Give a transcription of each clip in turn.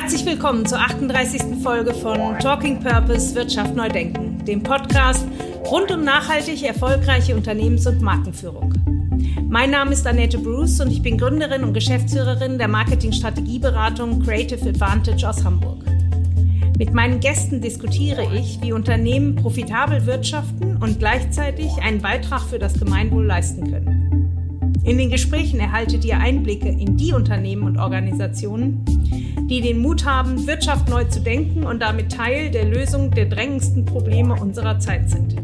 Herzlich willkommen zur 38. Folge von Talking Purpose Wirtschaft neu denken, dem Podcast rund um nachhaltig erfolgreiche Unternehmens- und Markenführung. Mein Name ist Annette Bruce und ich bin Gründerin und Geschäftsführerin der Marketing-Strategieberatung Creative Advantage aus Hamburg. Mit meinen Gästen diskutiere ich, wie Unternehmen profitabel wirtschaften und gleichzeitig einen Beitrag für das Gemeinwohl leisten können. In den Gesprächen erhaltet ihr Einblicke in die Unternehmen und Organisationen, die den Mut haben, Wirtschaft neu zu denken und damit Teil der Lösung der drängendsten Probleme unserer Zeit sind.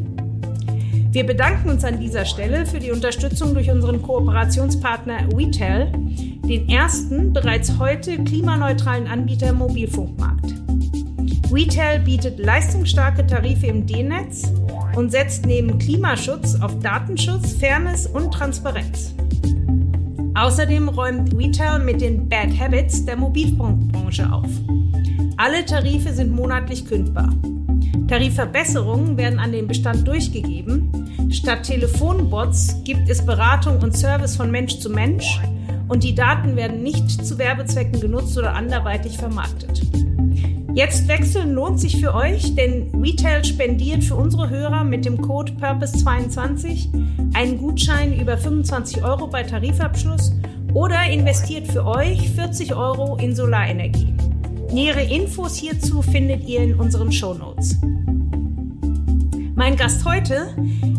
Wir bedanken uns an dieser Stelle für die Unterstützung durch unseren Kooperationspartner WeTel, den ersten bereits heute klimaneutralen Anbieter im Mobilfunkmarkt. WeTel bietet leistungsstarke Tarife im D-Netz und setzt neben Klimaschutz auf Datenschutz, Fairness und Transparenz. Außerdem räumt WeTel mit den Bad Habits der Mobilfunkbranche auf. Alle Tarife sind monatlich kündbar. Tarifverbesserungen werden an den Bestand durchgegeben. Statt Telefonbots gibt es Beratung und Service von Mensch zu Mensch und die Daten werden nicht zu Werbezwecken genutzt oder anderweitig vermarktet. Jetzt wechseln lohnt sich für euch, denn Retail spendiert für unsere Hörer mit dem Code Purpose22 einen Gutschein über 25 Euro bei Tarifabschluss oder investiert für euch 40 Euro in Solarenergie. Nähere Infos hierzu findet ihr in unseren Show Notes. Mein Gast heute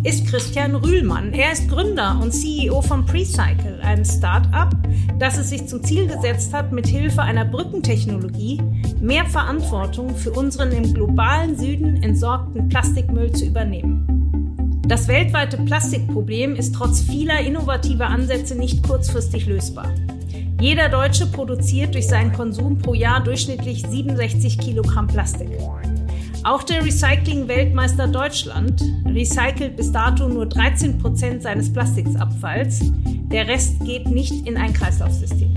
ist Christian Rühlmann. Er ist Gründer und CEO von Precycle, einem Start-up, das es sich zum Ziel gesetzt hat, mit Hilfe einer Brückentechnologie mehr Verantwortung für unseren im globalen Süden entsorgten Plastikmüll zu übernehmen. Das weltweite Plastikproblem ist trotz vieler innovativer Ansätze nicht kurzfristig lösbar. Jeder Deutsche produziert durch seinen Konsum pro Jahr durchschnittlich 67 Kilogramm Plastik. Auch der Recycling-Weltmeister Deutschland recycelt bis dato nur 13 Prozent seines Plastikabfalls. Der Rest geht nicht in ein Kreislaufsystem.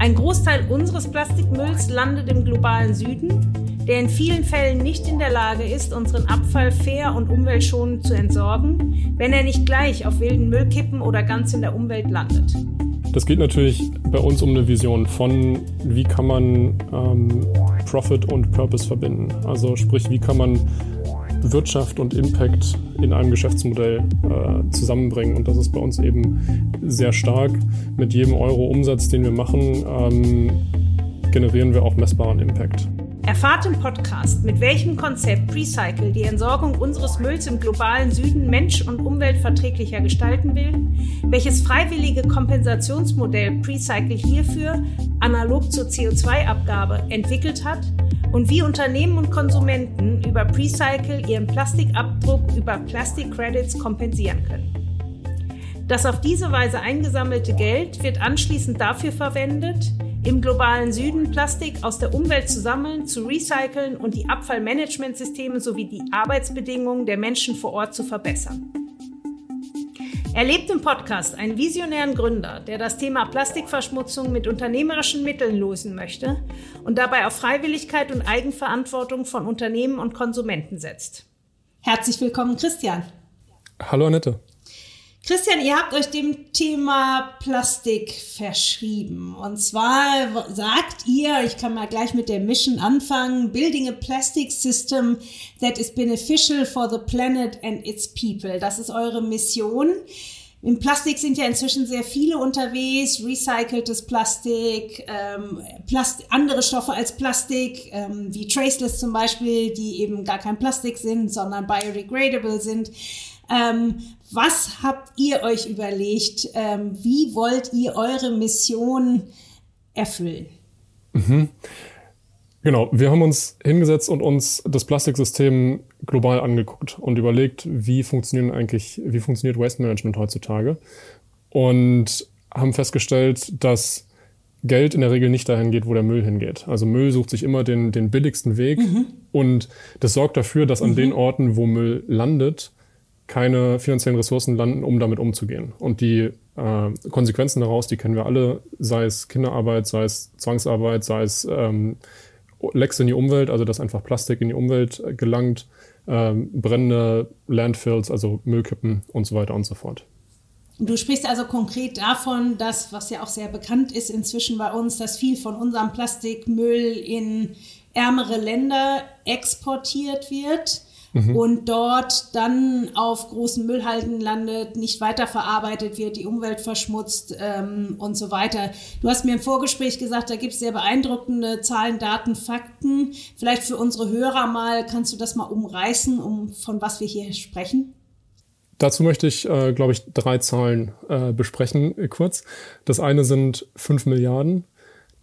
Ein Großteil unseres Plastikmülls landet im globalen Süden, der in vielen Fällen nicht in der Lage ist, unseren Abfall fair und umweltschonend zu entsorgen, wenn er nicht gleich auf wilden Müllkippen oder ganz in der Umwelt landet. Das geht natürlich bei uns um eine Vision von, wie kann man ähm, Profit und Purpose verbinden. Also sprich, wie kann man Wirtschaft und Impact in einem Geschäftsmodell äh, zusammenbringen. Und das ist bei uns eben sehr stark. Mit jedem Euro Umsatz, den wir machen, ähm, generieren wir auch messbaren Impact. Erfahrt im Podcast, mit welchem Konzept Precycle die Entsorgung unseres Mülls im globalen Süden mensch- und umweltverträglicher gestalten will, welches freiwillige Kompensationsmodell Precycle hierfür, analog zur CO2-Abgabe, entwickelt hat und wie Unternehmen und Konsumenten über Precycle ihren Plastikabdruck über Plastic Credits kompensieren können. Das auf diese Weise eingesammelte Geld wird anschließend dafür verwendet, im globalen Süden Plastik aus der Umwelt zu sammeln, zu recyceln und die Abfallmanagementsysteme sowie die Arbeitsbedingungen der Menschen vor Ort zu verbessern. Erlebt im Podcast einen visionären Gründer, der das Thema Plastikverschmutzung mit unternehmerischen Mitteln lösen möchte und dabei auf Freiwilligkeit und Eigenverantwortung von Unternehmen und Konsumenten setzt. Herzlich willkommen, Christian. Hallo, Annette. Christian, ihr habt euch dem Thema Plastik verschrieben. Und zwar sagt ihr, ich kann mal gleich mit der Mission anfangen, Building a Plastic System that is beneficial for the planet and its people. Das ist eure Mission. Im Plastik sind ja inzwischen sehr viele unterwegs, recyceltes Plastik, ähm, Plast andere Stoffe als Plastik, ähm, wie Traceless zum Beispiel, die eben gar kein Plastik sind, sondern biodegradable sind. Ähm, was habt ihr euch überlegt? Ähm, wie wollt ihr eure Mission erfüllen? Mhm. Genau, wir haben uns hingesetzt und uns das Plastiksystem global angeguckt und überlegt, wie funktionieren eigentlich, wie funktioniert Waste Management heutzutage und haben festgestellt, dass Geld in der Regel nicht dahin geht, wo der Müll hingeht. Also Müll sucht sich immer den, den billigsten Weg mhm. und das sorgt dafür, dass an mhm. den Orten, wo Müll landet, keine finanziellen Ressourcen landen, um damit umzugehen. Und die äh, Konsequenzen daraus, die kennen wir alle, sei es Kinderarbeit, sei es Zwangsarbeit, sei es ähm, Lecks in die Umwelt, also dass einfach Plastik in die Umwelt gelangt, ähm, brennende Landfills, also Müllkippen und so weiter und so fort. Du sprichst also konkret davon, dass, was ja auch sehr bekannt ist inzwischen bei uns, dass viel von unserem Plastikmüll in ärmere Länder exportiert wird mhm. und dort dann auf großen Müllhalden landet, nicht weiterverarbeitet wird, die Umwelt verschmutzt ähm, und so weiter. Du hast mir im Vorgespräch gesagt, da gibt es sehr beeindruckende Zahlen, Daten, Fakten. Vielleicht für unsere Hörer mal, kannst du das mal umreißen, um von was wir hier sprechen? Dazu möchte ich, äh, glaube ich, drei Zahlen äh, besprechen äh, kurz. Das eine sind 5 Milliarden,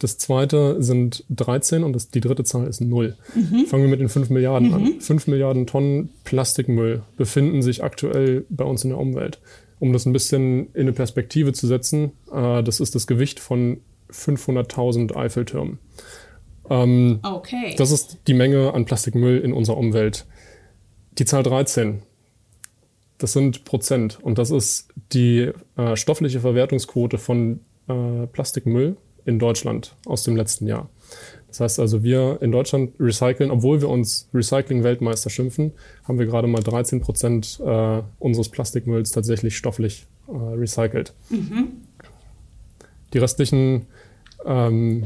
das zweite sind 13 und das, die dritte Zahl ist 0. Mhm. Fangen wir mit den 5 Milliarden mhm. an. 5 Milliarden Tonnen Plastikmüll befinden sich aktuell bei uns in der Umwelt. Um das ein bisschen in eine Perspektive zu setzen, äh, das ist das Gewicht von 500.000 Eiffeltürmen. Ähm, okay. Das ist die Menge an Plastikmüll in unserer Umwelt. Die Zahl 13, das sind Prozent. Und das ist die äh, stoffliche Verwertungsquote von äh, Plastikmüll in Deutschland aus dem letzten Jahr. Das heißt also, wir in Deutschland recyceln, obwohl wir uns Recycling-Weltmeister schimpfen, haben wir gerade mal 13 Prozent äh, unseres Plastikmülls tatsächlich stofflich äh, recycelt. Mhm. Die restlichen ähm,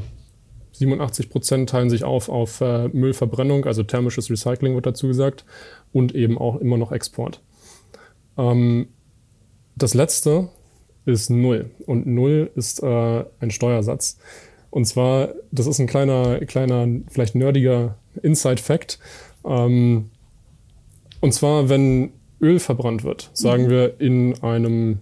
87 Prozent teilen sich auf auf äh, Müllverbrennung, also thermisches Recycling wird dazu gesagt, und eben auch immer noch Export. Ähm, das letzte ist null. Und null ist äh, ein Steuersatz. Und zwar, das ist ein kleiner, kleiner, vielleicht nerdiger Inside-Fact. Ähm, und zwar, wenn Öl verbrannt wird, sagen mhm. wir in einem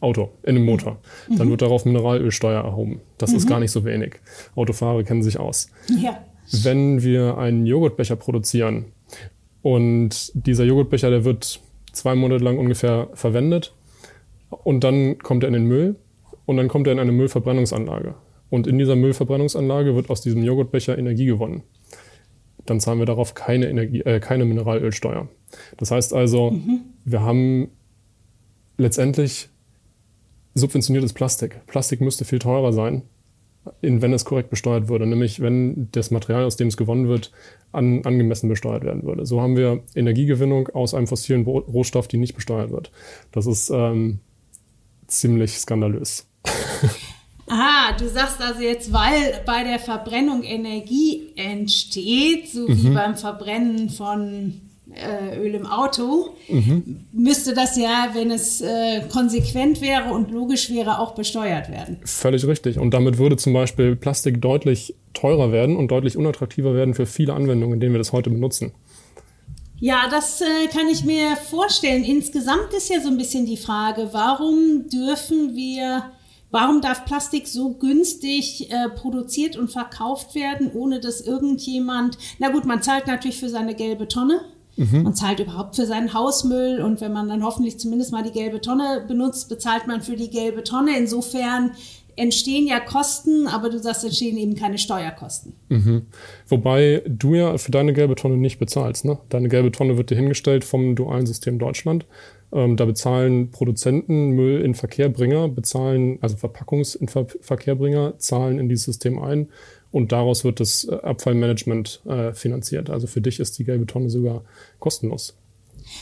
Auto, in einem Motor, mhm. dann wird darauf Mineralölsteuer erhoben. Das mhm. ist gar nicht so wenig. Autofahrer kennen sich aus. Ja. Wenn wir einen Joghurtbecher produzieren und dieser Joghurtbecher, der wird zwei Monate lang ungefähr verwendet und dann kommt er in den Müll und dann kommt er in eine Müllverbrennungsanlage. Und in dieser Müllverbrennungsanlage wird aus diesem Joghurtbecher Energie gewonnen. Dann zahlen wir darauf keine, Energie, äh, keine Mineralölsteuer. Das heißt also, mhm. wir haben letztendlich subventioniertes Plastik. Plastik müsste viel teurer sein, in, wenn es korrekt besteuert würde, nämlich wenn das Material, aus dem es gewonnen wird, an, angemessen besteuert werden würde. So haben wir Energiegewinnung aus einem fossilen Rohstoff, die nicht besteuert wird. Das ist ähm, ziemlich skandalös. Ah, du sagst also jetzt, weil bei der Verbrennung Energie entsteht, so mhm. wie beim Verbrennen von äh, Öl im Auto, mhm. müsste das ja, wenn es äh, konsequent wäre und logisch wäre, auch besteuert werden. Völlig richtig. Und damit würde zum Beispiel Plastik deutlich teurer werden und deutlich unattraktiver werden für viele Anwendungen, in denen wir das heute benutzen. Ja, das äh, kann ich mir vorstellen. Insgesamt ist ja so ein bisschen die Frage, warum dürfen wir, warum darf Plastik so günstig äh, produziert und verkauft werden, ohne dass irgendjemand, na gut, man zahlt natürlich für seine gelbe Tonne, Mhm. Man zahlt überhaupt für seinen Hausmüll und wenn man dann hoffentlich zumindest mal die gelbe Tonne benutzt, bezahlt man für die gelbe Tonne. Insofern entstehen ja Kosten, aber du sagst, entstehen eben keine Steuerkosten. Mhm. Wobei du ja für deine gelbe Tonne nicht bezahlst. Ne? Deine gelbe Tonne wird dir hingestellt vom dualen System Deutschland. Ähm, da bezahlen Produzenten, Müll in Verkehrbringer, bezahlen, also Verpackungs in Ver Verkehrbringer, zahlen in dieses System ein und daraus wird das äh, Abfallmanagement äh, finanziert. Also für dich ist die gelbe Tonne sogar kostenlos.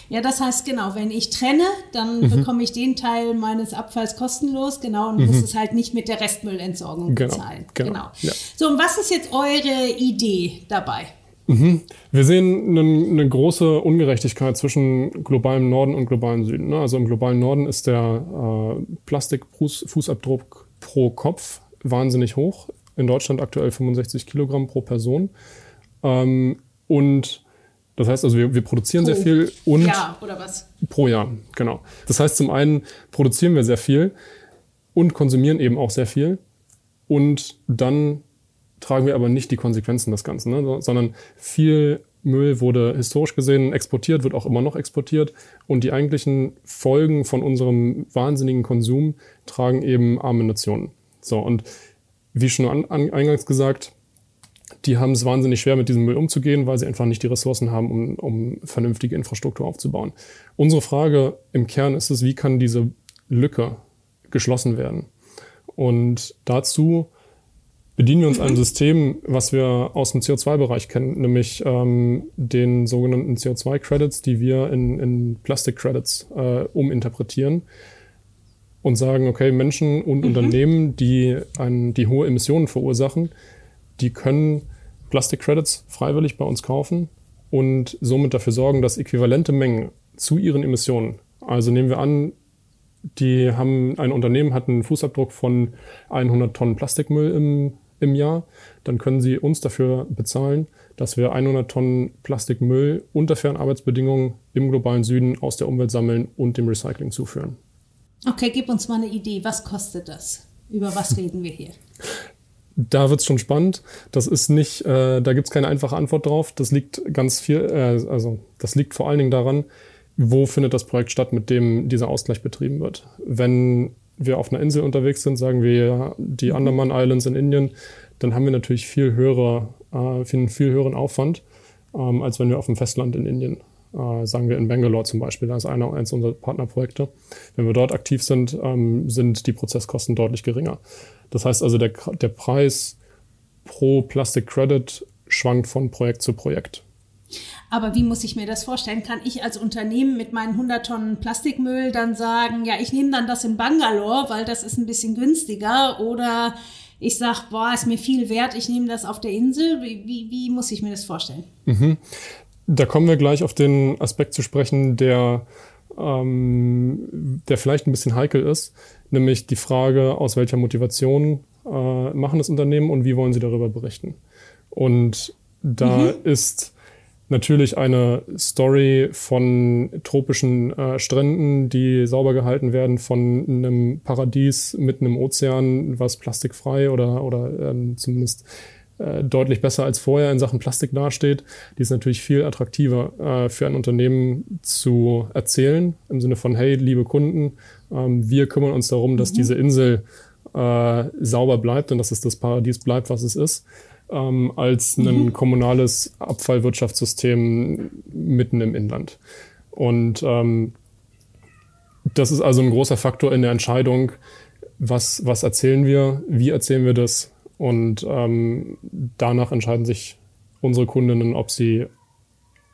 Ja, das heißt genau, wenn ich trenne, dann mhm. bekomme ich den Teil meines Abfalls kostenlos, genau, und mhm. muss es halt nicht mit der Restmüllentsorgung genau, bezahlen. Genau. genau. Ja. So, und was ist jetzt eure Idee dabei? Mhm. Wir sehen eine, eine, große Ungerechtigkeit zwischen globalem Norden und globalem Süden. Ne? Also im globalen Norden ist der äh, Plastikfußabdruck pro Kopf wahnsinnig hoch in Deutschland aktuell 65 Kilogramm pro Person. Ähm, und das heißt also, wir, wir produzieren pro sehr viel und. Jahr oder was? Pro Jahr, genau. Das heißt, zum einen produzieren wir sehr viel und konsumieren eben auch sehr viel. Und dann tragen wir aber nicht die Konsequenzen des Ganzen, ne? sondern viel Müll wurde historisch gesehen exportiert, wird auch immer noch exportiert. Und die eigentlichen Folgen von unserem wahnsinnigen Konsum tragen eben arme Nationen. So, und wie schon an, an, eingangs gesagt, die haben es wahnsinnig schwer, mit diesem Müll umzugehen, weil sie einfach nicht die Ressourcen haben, um, um vernünftige Infrastruktur aufzubauen. Unsere Frage im Kern ist es, wie kann diese Lücke geschlossen werden? Und dazu bedienen wir uns einem System, was wir aus dem CO2-Bereich kennen, nämlich ähm, den sogenannten CO2-Credits, die wir in, in Plastic-Credits äh, uminterpretieren. und sagen, okay, Menschen und mhm. Unternehmen, die, ein, die hohe Emissionen verursachen, die können Plastikcredits freiwillig bei uns kaufen und somit dafür sorgen, dass äquivalente Mengen zu ihren Emissionen, also nehmen wir an, die haben, ein Unternehmen hat einen Fußabdruck von 100 Tonnen Plastikmüll im, im Jahr, dann können sie uns dafür bezahlen, dass wir 100 Tonnen Plastikmüll unter fairen Arbeitsbedingungen im globalen Süden aus der Umwelt sammeln und dem Recycling zuführen. Okay, gib uns mal eine Idee. Was kostet das? Über was reden wir hier? Da wird es schon spannend. Das ist nicht, äh, da gibt es keine einfache Antwort drauf. Das liegt ganz viel, äh, also das liegt vor allen Dingen daran, wo findet das Projekt statt, mit dem dieser Ausgleich betrieben wird. Wenn wir auf einer Insel unterwegs sind, sagen wir die mhm. Andaman Islands in Indien, dann haben wir natürlich viel, höhere, äh, viel, viel höheren Aufwand, ähm, als wenn wir auf dem Festland in Indien, äh, sagen wir in Bangalore zum Beispiel, da ist einer, eins unserer Partnerprojekte. Wenn wir dort aktiv sind, ähm, sind die Prozesskosten deutlich geringer. Das heißt also, der, der Preis pro Plastic Credit schwankt von Projekt zu Projekt. Aber wie muss ich mir das vorstellen? Kann ich als Unternehmen mit meinen 100 Tonnen Plastikmüll dann sagen, ja, ich nehme dann das in Bangalore, weil das ist ein bisschen günstiger oder ich sage, boah, ist mir viel wert, ich nehme das auf der Insel. Wie, wie, wie muss ich mir das vorstellen? Mhm. Da kommen wir gleich auf den Aspekt zu sprechen, der, ähm, der vielleicht ein bisschen heikel ist, nämlich die Frage, aus welcher Motivation äh, machen das Unternehmen und wie wollen sie darüber berichten. Und da mhm. ist natürlich eine Story von tropischen äh, Stränden, die sauber gehalten werden, von einem Paradies mitten im Ozean, was plastikfrei oder, oder ähm, zumindest deutlich besser als vorher in Sachen Plastik dasteht. Die ist natürlich viel attraktiver äh, für ein Unternehmen zu erzählen, im Sinne von, hey, liebe Kunden, ähm, wir kümmern uns darum, dass mhm. diese Insel äh, sauber bleibt und dass es das Paradies bleibt, was es ist ähm, als ein mhm. kommunales Abfallwirtschaftssystem mitten im Inland. Und ähm, das ist also ein großer Faktor in der Entscheidung, was, was erzählen wir, wie erzählen wir das. Und ähm, danach entscheiden sich unsere Kundinnen, ob sie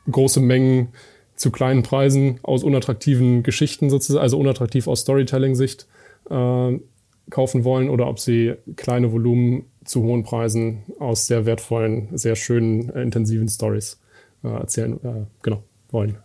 große Mengen zu kleinen Preisen aus unattraktiven Geschichten sozusagen, also unattraktiv aus Storytelling-Sicht äh, kaufen wollen oder ob sie kleine Volumen zu hohen Preisen aus sehr wertvollen, sehr schönen, äh, intensiven Stories äh, erzählen äh, genau, wollen.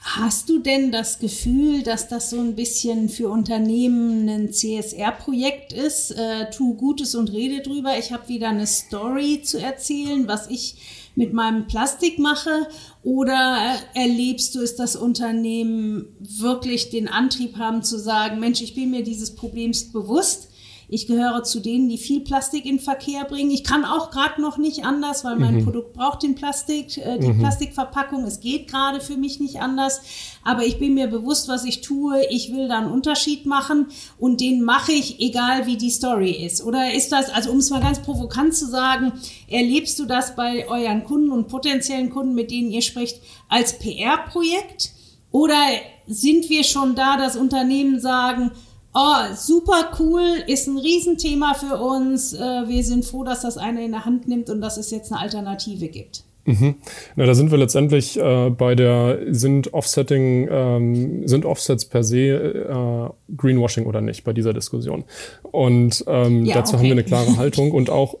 Hast du denn das Gefühl, dass das so ein bisschen für Unternehmen ein CSR-Projekt ist? Äh, tu Gutes und rede drüber. Ich habe wieder eine Story zu erzählen, was ich mit meinem Plastik mache? Oder erlebst du es, dass Unternehmen wirklich den Antrieb haben zu sagen, Mensch, ich bin mir dieses Problems bewusst ich gehöre zu denen, die viel Plastik in Verkehr bringen. Ich kann auch gerade noch nicht anders, weil mein mhm. Produkt braucht den Plastik, äh, die mhm. Plastikverpackung. Es geht gerade für mich nicht anders. Aber ich bin mir bewusst, was ich tue. Ich will da einen Unterschied machen und den mache ich, egal wie die Story ist. Oder ist das, also um es mal ganz provokant zu sagen, erlebst du das bei euren Kunden und potenziellen Kunden, mit denen ihr spricht, als PR-Projekt? Oder sind wir schon da, dass Unternehmen sagen, Oh, super cool, ist ein Riesenthema für uns. Äh, wir sind froh, dass das einer in der Hand nimmt und dass es jetzt eine Alternative gibt. Mhm. Na, da sind wir letztendlich äh, bei der sind Offsetting, ähm, sind Offsets per se äh, Greenwashing oder nicht bei dieser Diskussion. Und ähm, ja, dazu okay. haben wir eine klare Haltung und auch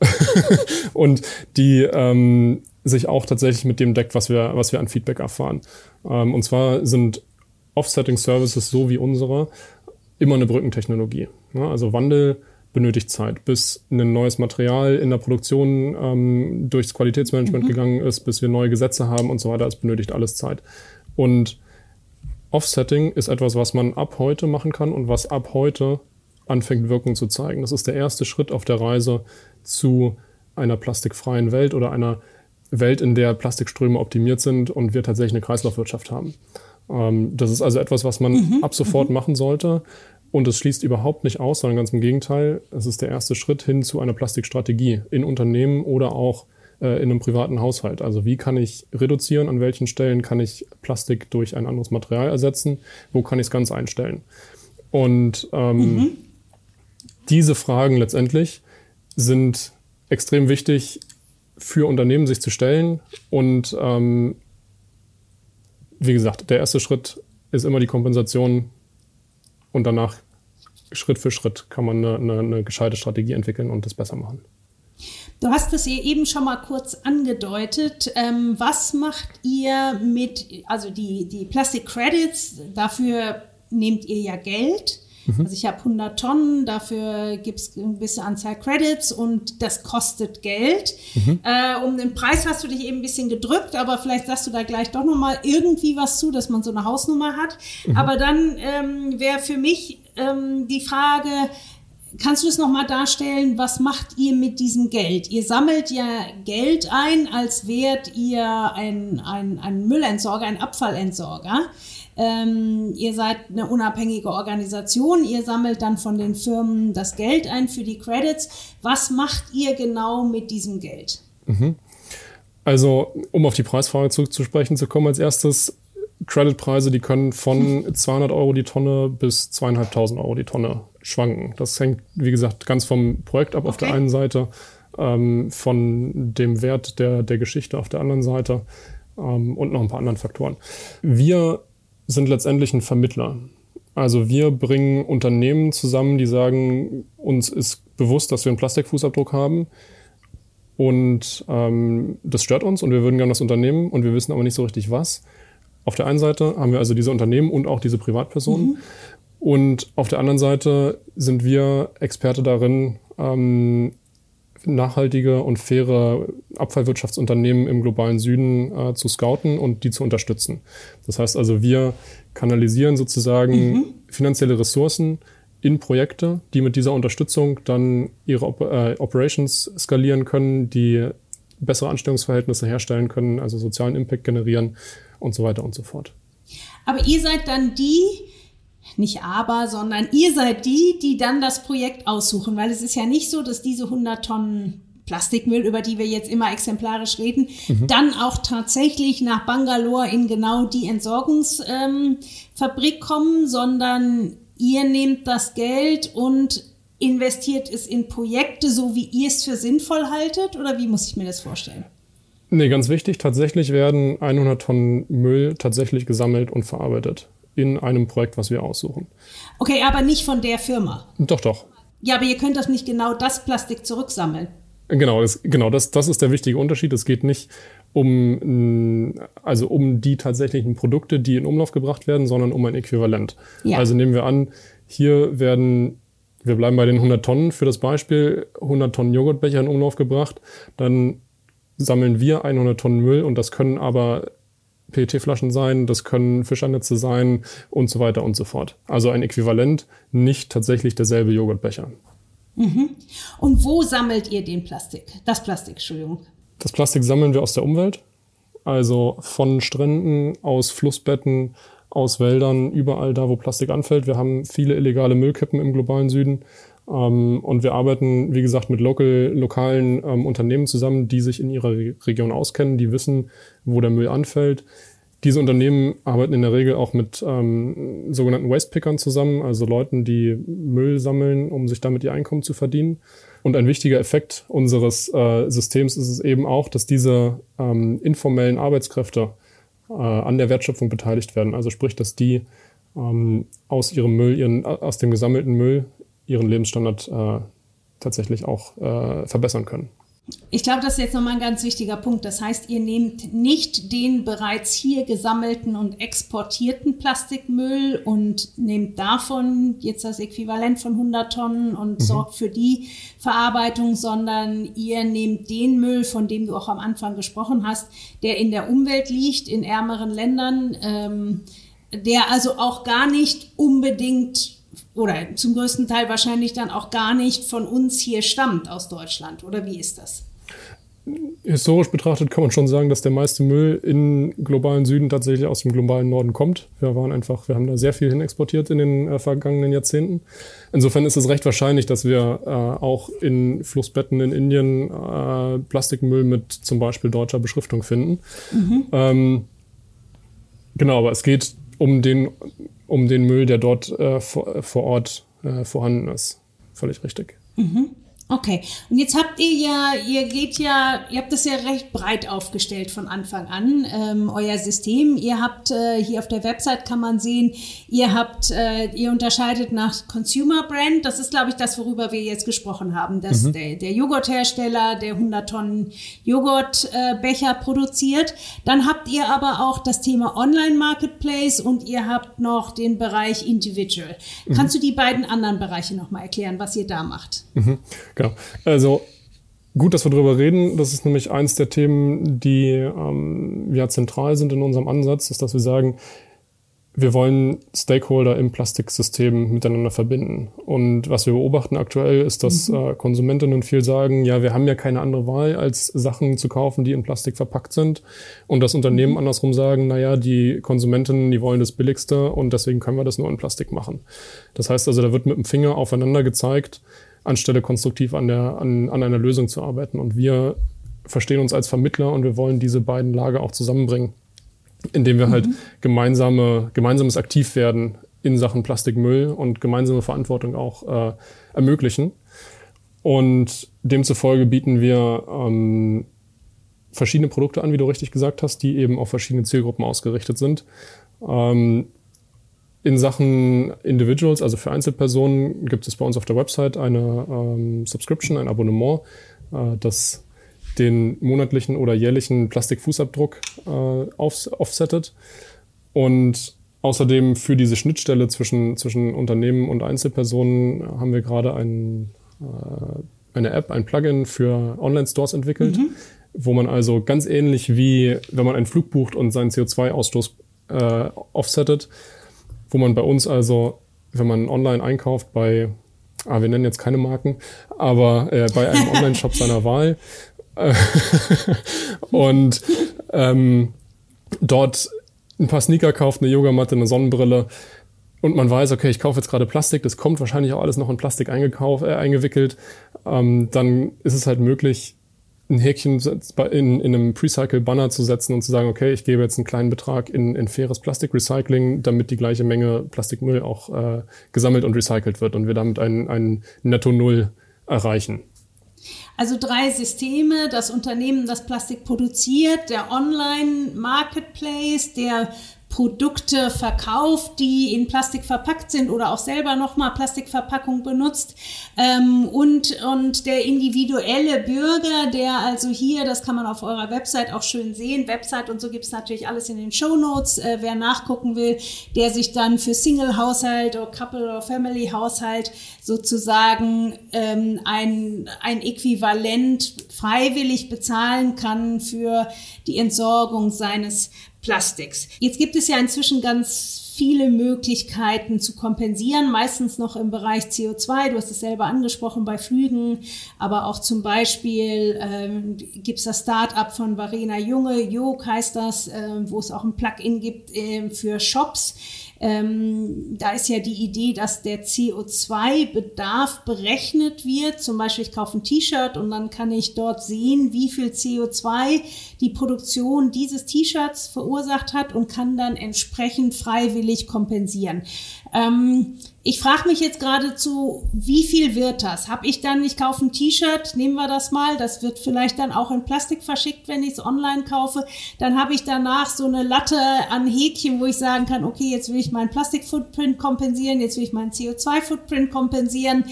und die ähm, sich auch tatsächlich mit dem deckt, was wir, was wir an Feedback erfahren. Ähm, und zwar sind Offsetting Services so wie unsere immer eine Brückentechnologie. Also Wandel benötigt Zeit, bis ein neues Material in der Produktion ähm, durchs Qualitätsmanagement mhm. gegangen ist, bis wir neue Gesetze haben und so weiter. Es benötigt alles Zeit. Und Offsetting ist etwas, was man ab heute machen kann und was ab heute anfängt Wirkung zu zeigen. Das ist der erste Schritt auf der Reise zu einer plastikfreien Welt oder einer Welt, in der Plastikströme optimiert sind und wir tatsächlich eine Kreislaufwirtschaft haben. Ähm, das ist also etwas, was man mhm. ab sofort mhm. machen sollte. Und es schließt überhaupt nicht aus, sondern ganz im Gegenteil. Es ist der erste Schritt hin zu einer Plastikstrategie in Unternehmen oder auch äh, in einem privaten Haushalt. Also wie kann ich reduzieren? An welchen Stellen kann ich Plastik durch ein anderes Material ersetzen? Wo kann ich es ganz einstellen? Und ähm, mhm. diese Fragen letztendlich sind extrem wichtig für Unternehmen sich zu stellen und ähm, wie gesagt, der erste Schritt ist immer die Kompensation und danach Schritt für Schritt kann man eine, eine, eine gescheite Strategie entwickeln und das besser machen. Du hast es eben schon mal kurz angedeutet. Ähm, was macht ihr mit, also die, die Plastic Credits, dafür nehmt ihr ja Geld. Mhm. Also ich habe 100 Tonnen, dafür gibt es eine gewisse Anzahl Credits und das kostet Geld. Mhm. Äh, um den Preis hast du dich eben ein bisschen gedrückt, aber vielleicht sagst du da gleich doch nochmal irgendwie was zu, dass man so eine Hausnummer hat. Mhm. Aber dann ähm, wäre für mich ähm, die Frage, Kannst du es nochmal darstellen, was macht ihr mit diesem Geld? Ihr sammelt ja Geld ein, als wärt ihr ein, ein, ein Müllentsorger, ein Abfallentsorger. Ähm, ihr seid eine unabhängige Organisation, ihr sammelt dann von den Firmen das Geld ein für die Credits. Was macht ihr genau mit diesem Geld? Mhm. Also, um auf die Preisfrage zurückzusprechen zu kommen, als erstes, Creditpreise, die können von 200 Euro die Tonne bis 2.500 Euro die Tonne schwanken. Das hängt, wie gesagt, ganz vom Projekt ab okay. auf der einen Seite, ähm, von dem Wert der, der Geschichte auf der anderen Seite ähm, und noch ein paar anderen Faktoren. Wir sind letztendlich ein Vermittler. Also wir bringen Unternehmen zusammen, die sagen, uns ist bewusst, dass wir einen Plastikfußabdruck haben. Und ähm, das stört uns und wir würden gerne das Unternehmen und wir wissen aber nicht so richtig was. Auf der einen Seite haben wir also diese Unternehmen und auch diese Privatpersonen. Mhm. Und auf der anderen Seite sind wir Experte darin, ähm, nachhaltige und faire Abfallwirtschaftsunternehmen im globalen Süden äh, zu scouten und die zu unterstützen. Das heißt also, wir kanalisieren sozusagen mhm. finanzielle Ressourcen in Projekte, die mit dieser Unterstützung dann ihre Op äh, Operations skalieren können, die bessere Anstellungsverhältnisse herstellen können, also sozialen Impact generieren und so weiter und so fort. Aber ihr seid dann die, nicht aber, sondern ihr seid die, die dann das Projekt aussuchen, weil es ist ja nicht so, dass diese 100 Tonnen Plastikmüll, über die wir jetzt immer exemplarisch reden, mhm. dann auch tatsächlich nach Bangalore in genau die Entsorgungsfabrik ähm, kommen, sondern ihr nehmt das Geld und investiert es in Projekte, so wie ihr es für sinnvoll haltet? Oder wie muss ich mir das vorstellen? Nee, ganz wichtig, tatsächlich werden 100 Tonnen Müll tatsächlich gesammelt und verarbeitet in einem Projekt, was wir aussuchen. Okay, aber nicht von der Firma. Doch, doch. Ja, aber ihr könnt das nicht genau das Plastik zurücksammeln. Genau, das, genau das, das ist der wichtige Unterschied. Es geht nicht um, also um die tatsächlichen Produkte, die in Umlauf gebracht werden, sondern um ein Äquivalent. Ja. Also nehmen wir an, hier werden, wir bleiben bei den 100 Tonnen für das Beispiel, 100 Tonnen Joghurtbecher in Umlauf gebracht, dann sammeln wir 100 Tonnen Müll und das können aber PET-Flaschen sein, das können Fischernetze sein und so weiter und so fort. Also ein Äquivalent, nicht tatsächlich derselbe Joghurtbecher. Mhm. Und wo sammelt ihr den Plastik? Das Plastik, Entschuldigung. Das Plastik sammeln wir aus der Umwelt. Also von Stränden, aus Flussbetten, aus Wäldern, überall da, wo Plastik anfällt. Wir haben viele illegale Müllkippen im globalen Süden. Ähm, und wir arbeiten, wie gesagt, mit local, lokalen ähm, Unternehmen zusammen, die sich in ihrer Re Region auskennen, die wissen, wo der Müll anfällt. Diese Unternehmen arbeiten in der Regel auch mit ähm, sogenannten Waste-Pickern zusammen, also Leuten, die Müll sammeln, um sich damit ihr Einkommen zu verdienen. Und ein wichtiger Effekt unseres äh, Systems ist es eben auch, dass diese ähm, informellen Arbeitskräfte äh, an der Wertschöpfung beteiligt werden. Also sprich, dass die ähm, aus ihrem Müll, ihren, aus dem gesammelten Müll ihren Lebensstandard äh, tatsächlich auch äh, verbessern können. Ich glaube, das ist jetzt nochmal ein ganz wichtiger Punkt. Das heißt, ihr nehmt nicht den bereits hier gesammelten und exportierten Plastikmüll und nehmt davon jetzt das Äquivalent von 100 Tonnen und mhm. sorgt für die Verarbeitung, sondern ihr nehmt den Müll, von dem du auch am Anfang gesprochen hast, der in der Umwelt liegt, in ärmeren Ländern, ähm, der also auch gar nicht unbedingt oder zum größten Teil wahrscheinlich dann auch gar nicht von uns hier stammt aus Deutschland. Oder wie ist das? Historisch betrachtet kann man schon sagen, dass der meiste Müll im globalen Süden tatsächlich aus dem globalen Norden kommt. Wir waren einfach, wir haben da sehr viel hin exportiert in den äh, vergangenen Jahrzehnten. Insofern ist es recht wahrscheinlich, dass wir äh, auch in Flussbetten in Indien äh, Plastikmüll mit zum Beispiel deutscher Beschriftung finden. Mhm. Ähm, genau, aber es geht um den um den Müll, der dort äh, vor, vor, Ort äh, vorhanden ist. Völlig richtig. Mhm. Okay. Und jetzt habt ihr ja, ihr geht ja, ihr habt das ja recht breit aufgestellt von Anfang an, ähm, euer System. Ihr habt äh, hier auf der Website kann man sehen, ihr habt, äh, ihr unterscheidet nach Consumer Brand. Das ist, glaube ich, das, worüber wir jetzt gesprochen haben, dass mhm. der, der Joghurthersteller, der 100 Tonnen Joghurtbecher äh, produziert. Dann habt ihr aber auch das Thema Online Marketplace und ihr habt noch den Bereich Individual. Mhm. Kannst du die beiden anderen Bereiche nochmal erklären, was ihr da macht? Mhm. Genau. Also gut, dass wir darüber reden. Das ist nämlich eins der Themen, die ähm, ja zentral sind in unserem Ansatz, ist, dass wir sagen, wir wollen Stakeholder im Plastiksystem miteinander verbinden. Und was wir beobachten aktuell ist, dass mhm. äh, Konsumentinnen viel sagen, ja, wir haben ja keine andere Wahl, als Sachen zu kaufen, die in Plastik verpackt sind. Und das Unternehmen mhm. andersrum sagen, naja, die Konsumentinnen, die wollen das Billigste und deswegen können wir das nur in Plastik machen. Das heißt also, da wird mit dem Finger aufeinander gezeigt, anstelle konstruktiv an, der, an, an einer Lösung zu arbeiten. Und wir verstehen uns als Vermittler und wir wollen diese beiden Lager auch zusammenbringen, indem wir halt mhm. halt gemeinsame, gemeinsames Aktivwerden in Sachen Plastikmüll und gemeinsame Verantwortung auch äh, ermöglichen. Und demzufolge bieten wir ähm, verschiedene Produkte an, wie du richtig gesagt hast, die eben auf verschiedene Zielgruppen ausgerichtet sind. Ähm, in Sachen Individuals, also für Einzelpersonen, gibt es bei uns auf der Website eine ähm, Subscription, ein Abonnement, äh, das den monatlichen oder jährlichen Plastikfußabdruck äh, off offsettet. Und außerdem für diese Schnittstelle zwischen, zwischen Unternehmen und Einzelpersonen haben wir gerade ein, äh, eine App, ein Plugin für Online-Stores entwickelt, mhm. wo man also ganz ähnlich wie wenn man einen Flug bucht und seinen CO2-Ausstoß äh, offsettet, wo man bei uns also, wenn man online einkauft bei, ah, wir nennen jetzt keine Marken, aber äh, bei einem Online-Shop seiner Wahl äh, und ähm, dort ein paar Sneaker kauft, eine Yogamatte, eine Sonnenbrille und man weiß, okay, ich kaufe jetzt gerade Plastik, das kommt wahrscheinlich auch alles noch in Plastik eingekauft, äh, eingewickelt, ähm, dann ist es halt möglich, ein Häkchen in, in einem Precycle-Banner zu setzen und zu sagen, okay, ich gebe jetzt einen kleinen Betrag in, in faires Plastikrecycling, damit die gleiche Menge Plastikmüll auch äh, gesammelt und recycelt wird und wir damit ein, ein Netto-Null erreichen. Also drei Systeme, das Unternehmen, das Plastik produziert, der Online-Marketplace, der Produkte verkauft, die in Plastik verpackt sind oder auch selber nochmal Plastikverpackung benutzt. Ähm, und, und der individuelle Bürger, der also hier, das kann man auf eurer Website auch schön sehen, Website und so gibt es natürlich alles in den Show Notes, äh, wer nachgucken will, der sich dann für Single-Haushalt oder Couple- oder Family-Haushalt sozusagen ähm, ein, ein Äquivalent freiwillig bezahlen kann für die Entsorgung seines Plastiks. Jetzt gibt es ja inzwischen ganz viele Möglichkeiten zu kompensieren, meistens noch im Bereich CO2. Du hast es selber angesprochen bei Flügen, aber auch zum Beispiel ähm, gibt es das Start-up von Varena Junge, Jog heißt das, äh, wo es auch ein Plugin gibt äh, für Shops ähm, da ist ja die Idee, dass der CO2-Bedarf berechnet wird. Zum Beispiel, ich kaufe ein T-Shirt und dann kann ich dort sehen, wie viel CO2 die Produktion dieses T-Shirts verursacht hat und kann dann entsprechend freiwillig kompensieren. Ähm, ich frage mich jetzt geradezu, wie viel wird das? Hab ich dann, ich kaufe ein T-Shirt, nehmen wir das mal, das wird vielleicht dann auch in Plastik verschickt, wenn ich es online kaufe. Dann habe ich danach so eine Latte an Häkchen, wo ich sagen kann, okay, jetzt will ich meinen Plastik-Footprint kompensieren, jetzt will ich meinen CO2-Footprint kompensieren.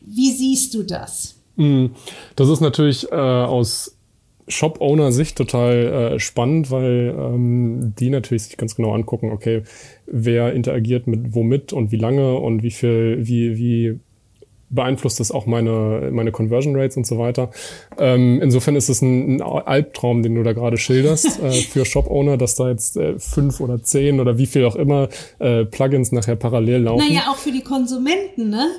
Wie siehst du das? Hm, das ist natürlich äh, aus Shop-Owner-Sicht total äh, spannend, weil ähm, die natürlich sich ganz genau angucken, okay, wer interagiert mit womit und wie lange und wie viel, wie, wie beeinflusst das auch meine, meine Conversion Rates und so weiter. Ähm, insofern ist es ein, ein, Albtraum, den du da gerade schilderst äh, für Shop-Owner, dass da jetzt äh, fünf oder zehn oder wie viel auch immer äh, Plugins nachher parallel laufen. Naja, auch für die Konsumenten, ne?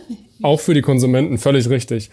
Auch für die Konsumenten, völlig richtig.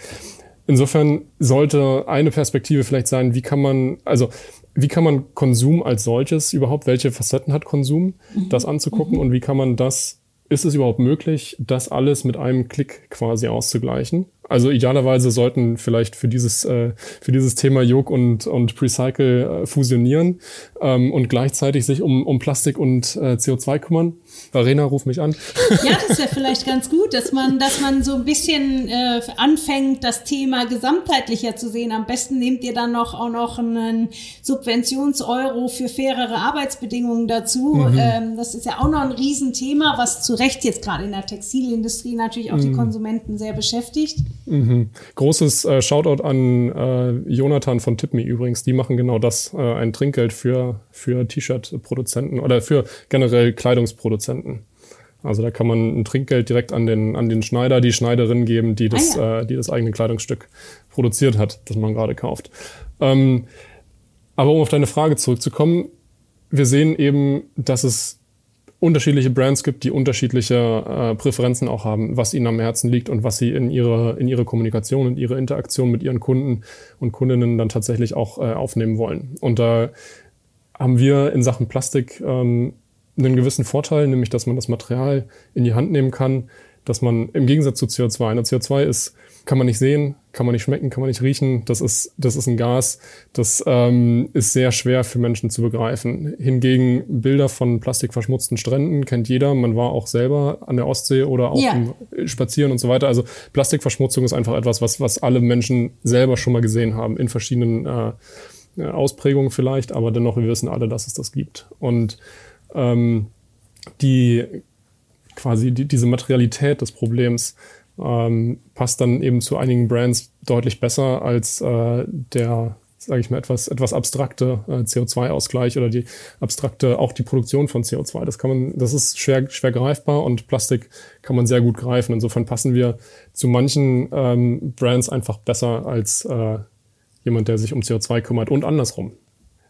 Insofern sollte eine Perspektive vielleicht sein, wie kann man, also wie kann man Konsum als solches überhaupt, welche Facetten hat Konsum, mhm. das anzugucken mhm. und wie kann man das, ist es überhaupt möglich, das alles mit einem Klick quasi auszugleichen? Also idealerweise sollten vielleicht für dieses, äh, für dieses Thema Jog und, und Precycle äh, fusionieren ähm, und gleichzeitig sich um, um Plastik und äh, CO2 kümmern. Verena, ruf mich an. Ja, das wäre vielleicht ganz gut, dass man, dass man so ein bisschen äh, anfängt, das Thema gesamtheitlicher zu sehen. Am besten nehmt ihr dann noch auch noch einen Subventions-Euro für fairere Arbeitsbedingungen dazu. Mhm. Ähm, das ist ja auch noch ein Riesenthema, was zu Recht jetzt gerade in der Textilindustrie natürlich auch mhm. die Konsumenten sehr beschäftigt. Mhm. Großes äh, Shoutout an äh, Jonathan von Tipme übrigens. Die machen genau das, äh, ein Trinkgeld für, für T-Shirt-Produzenten oder für generell Kleidungsproduzenten. Also da kann man ein Trinkgeld direkt an den, an den Schneider, die Schneiderin geben, die das, ah, ja. äh, die das eigene Kleidungsstück produziert hat, das man gerade kauft. Ähm, aber um auf deine Frage zurückzukommen, wir sehen eben, dass es unterschiedliche Brands gibt, die unterschiedliche äh, Präferenzen auch haben, was ihnen am Herzen liegt und was sie in ihre, in ihre Kommunikation und ihre Interaktion mit ihren Kunden und Kundinnen dann tatsächlich auch äh, aufnehmen wollen. Und da haben wir in Sachen Plastik ähm, einen gewissen Vorteil, nämlich dass man das Material in die Hand nehmen kann, dass man im Gegensatz zu CO2, eine CO2 ist, kann man nicht sehen, kann man nicht schmecken, kann man nicht riechen. Das ist, das ist ein Gas, das ähm, ist sehr schwer für Menschen zu begreifen. Hingegen Bilder von plastikverschmutzten Stränden kennt jeder. Man war auch selber an der Ostsee oder auch ja. Spazieren und so weiter. Also Plastikverschmutzung ist einfach etwas, was, was alle Menschen selber schon mal gesehen haben, in verschiedenen äh, Ausprägungen vielleicht, aber dennoch, wir wissen alle, dass es das gibt. Und ähm, die quasi die, diese Materialität des Problems ähm, passt dann eben zu einigen Brands deutlich besser als äh, der, sage ich mal, etwas, etwas abstrakte äh, CO2-Ausgleich oder die abstrakte, auch die Produktion von CO2. Das kann man, das ist schwer, schwer greifbar und Plastik kann man sehr gut greifen. Insofern passen wir zu manchen ähm, Brands einfach besser als äh, jemand, der sich um CO2 kümmert und andersrum.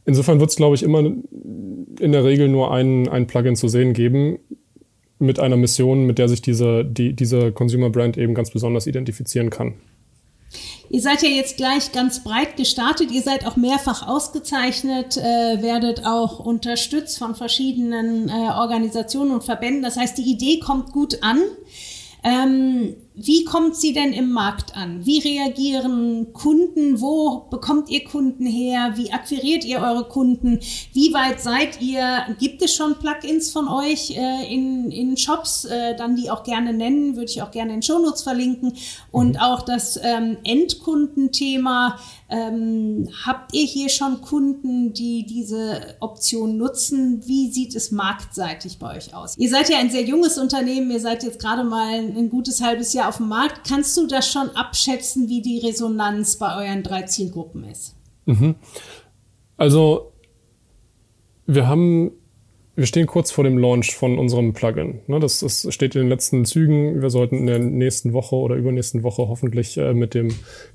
Insofern wird es, glaube ich, immer in der Regel nur ein, ein Plugin zu sehen geben, mit einer Mission, mit der sich diese, die, diese Consumer Brand eben ganz besonders identifizieren kann. Ihr seid ja jetzt gleich ganz breit gestartet. Ihr seid auch mehrfach ausgezeichnet, äh, werdet auch unterstützt von verschiedenen äh, Organisationen und Verbänden. Das heißt, die Idee kommt gut an. Ähm, wie kommt sie denn im Markt an? Wie reagieren Kunden? Wo bekommt ihr Kunden her? Wie akquiriert ihr eure Kunden? Wie weit seid ihr? Gibt es schon Plugins von euch äh, in, in Shops? Äh, dann die auch gerne nennen, würde ich auch gerne in Shownotes verlinken. Und mhm. auch das ähm, Endkundenthema. Ähm, habt ihr hier schon Kunden, die diese Option nutzen? Wie sieht es marktseitig bei euch aus? Ihr seid ja ein sehr junges Unternehmen. Ihr seid jetzt gerade mal ein gutes halbes Jahr auf dem Markt. Kannst du das schon abschätzen, wie die Resonanz bei euren drei Zielgruppen ist? Mhm. Also wir haben, wir stehen kurz vor dem Launch von unserem Plugin. Ne, das, das steht in den letzten Zügen. Wir sollten in der nächsten Woche oder übernächsten Woche hoffentlich äh, mit dem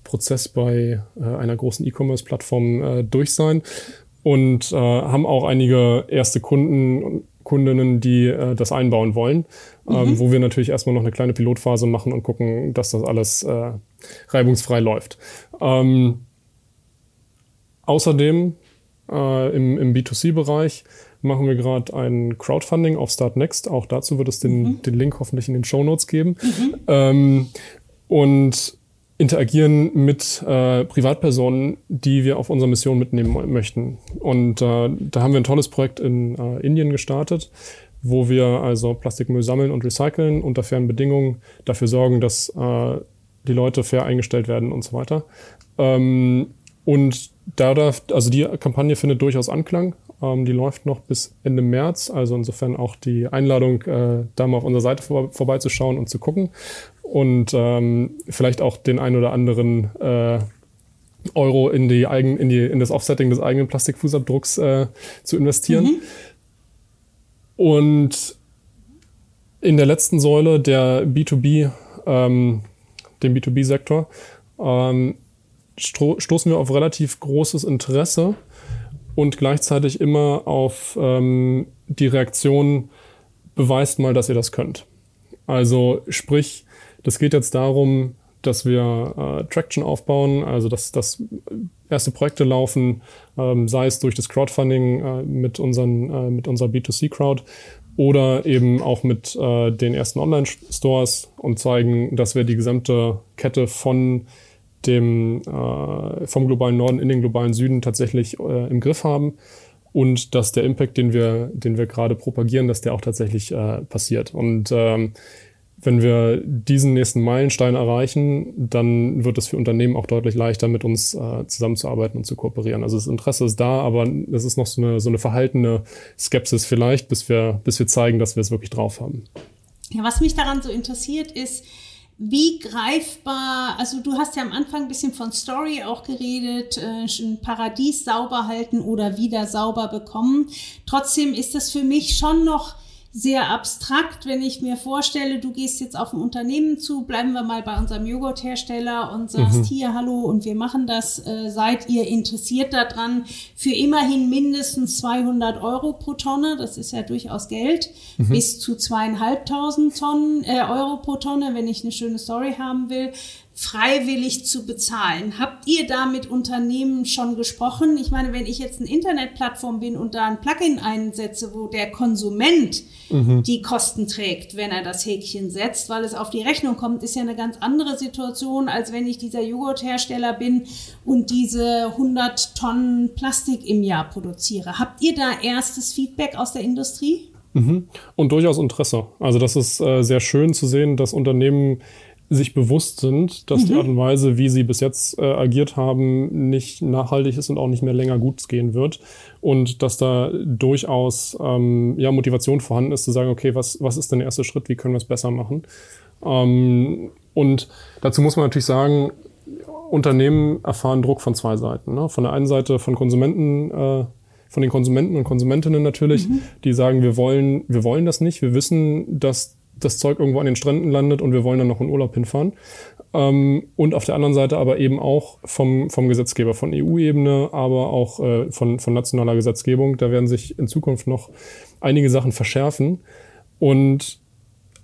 Prozess bei äh, einer großen E-Commerce-Plattform äh, durch sein und haben auch einige erste Kunden Kundinnen, die äh, das einbauen wollen, ähm, mhm. wo wir natürlich erstmal noch eine kleine Pilotphase machen und gucken, dass das alles äh, reibungsfrei läuft. Ähm, außerdem äh, im, im B2C-Bereich machen wir gerade ein Crowdfunding auf Startnext. Auch dazu wird es den, mhm. den Link hoffentlich in den Show Notes geben. Mhm. Ähm, und interagieren mit äh, Privatpersonen, die wir auf unserer Mission mitnehmen möchten. Und äh, da haben wir ein tolles Projekt in äh, Indien gestartet, wo wir also Plastikmüll sammeln und recyceln unter fairen Bedingungen, dafür sorgen, dass äh, die Leute fair eingestellt werden und so weiter. Ähm, und da darf, also die Kampagne findet durchaus Anklang. Ähm, die läuft noch bis Ende März, also insofern auch die Einladung, äh, da mal auf unserer Seite vor, vorbeizuschauen und zu gucken und ähm, vielleicht auch den ein oder anderen äh, Euro in die eigen, in die in das Offsetting des eigenen Plastikfußabdrucks äh, zu investieren. Mhm. Und in der letzten Säule der B2B, ähm, dem B2B-Sektor, ähm, sto stoßen wir auf relativ großes Interesse und gleichzeitig immer auf ähm, die Reaktion, beweist mal, dass ihr das könnt. Also sprich, das geht jetzt darum, dass wir äh, Traction aufbauen, also dass, dass erste Projekte laufen, ähm, sei es durch das Crowdfunding äh, mit, unseren, äh, mit unserer B2C-Crowd oder eben auch mit äh, den ersten Online-Stores und zeigen, dass wir die gesamte Kette von dem äh, vom globalen Norden in den globalen Süden tatsächlich äh, im Griff haben und dass der Impact, den wir, den wir gerade propagieren, dass der auch tatsächlich passiert. Und ähm, wenn wir diesen nächsten Meilenstein erreichen, dann wird es für Unternehmen auch deutlich leichter, mit uns äh, zusammenzuarbeiten und zu kooperieren. Also das Interesse ist da, aber es ist noch so eine, so eine verhaltene Skepsis vielleicht, bis wir, bis wir zeigen, dass wir es wirklich drauf haben. Ja, was mich daran so interessiert ist, wie greifbar, also du hast ja am Anfang ein bisschen von Story auch geredet, äh, ein Paradies sauber halten oder wieder sauber bekommen. Trotzdem ist das für mich schon noch sehr abstrakt, wenn ich mir vorstelle, du gehst jetzt auf ein Unternehmen zu, bleiben wir mal bei unserem Joghurthersteller und sagst mhm. hier, hallo, und wir machen das, äh, seid ihr interessiert daran, für immerhin mindestens 200 Euro pro Tonne, das ist ja durchaus Geld, mhm. bis zu zweieinhalbtausend Tonnen, äh, Euro pro Tonne, wenn ich eine schöne Story haben will freiwillig zu bezahlen. Habt ihr da mit Unternehmen schon gesprochen? Ich meine, wenn ich jetzt eine Internetplattform bin und da ein Plugin einsetze, wo der Konsument mhm. die Kosten trägt, wenn er das Häkchen setzt, weil es auf die Rechnung kommt, ist ja eine ganz andere Situation, als wenn ich dieser Joghurthersteller bin und diese 100 Tonnen Plastik im Jahr produziere. Habt ihr da erstes Feedback aus der Industrie? Mhm. Und durchaus Interesse. Also das ist äh, sehr schön zu sehen, dass Unternehmen sich bewusst sind, dass mhm. die Art und Weise, wie sie bis jetzt äh, agiert haben, nicht nachhaltig ist und auch nicht mehr länger gut gehen wird. Und dass da durchaus ähm, ja, Motivation vorhanden ist, zu sagen, okay, was, was ist denn der erste Schritt, wie können wir es besser machen? Ähm, und dazu muss man natürlich sagen, Unternehmen erfahren Druck von zwei Seiten. Ne? Von der einen Seite von Konsumenten, äh, von den Konsumenten und Konsumentinnen natürlich, mhm. die sagen, wir wollen, wir wollen das nicht, wir wissen, dass das Zeug irgendwo an den Stränden landet und wir wollen dann noch in Urlaub hinfahren. Ähm, und auf der anderen Seite aber eben auch vom, vom Gesetzgeber, von EU-Ebene, aber auch äh, von, von nationaler Gesetzgebung. Da werden sich in Zukunft noch einige Sachen verschärfen. Und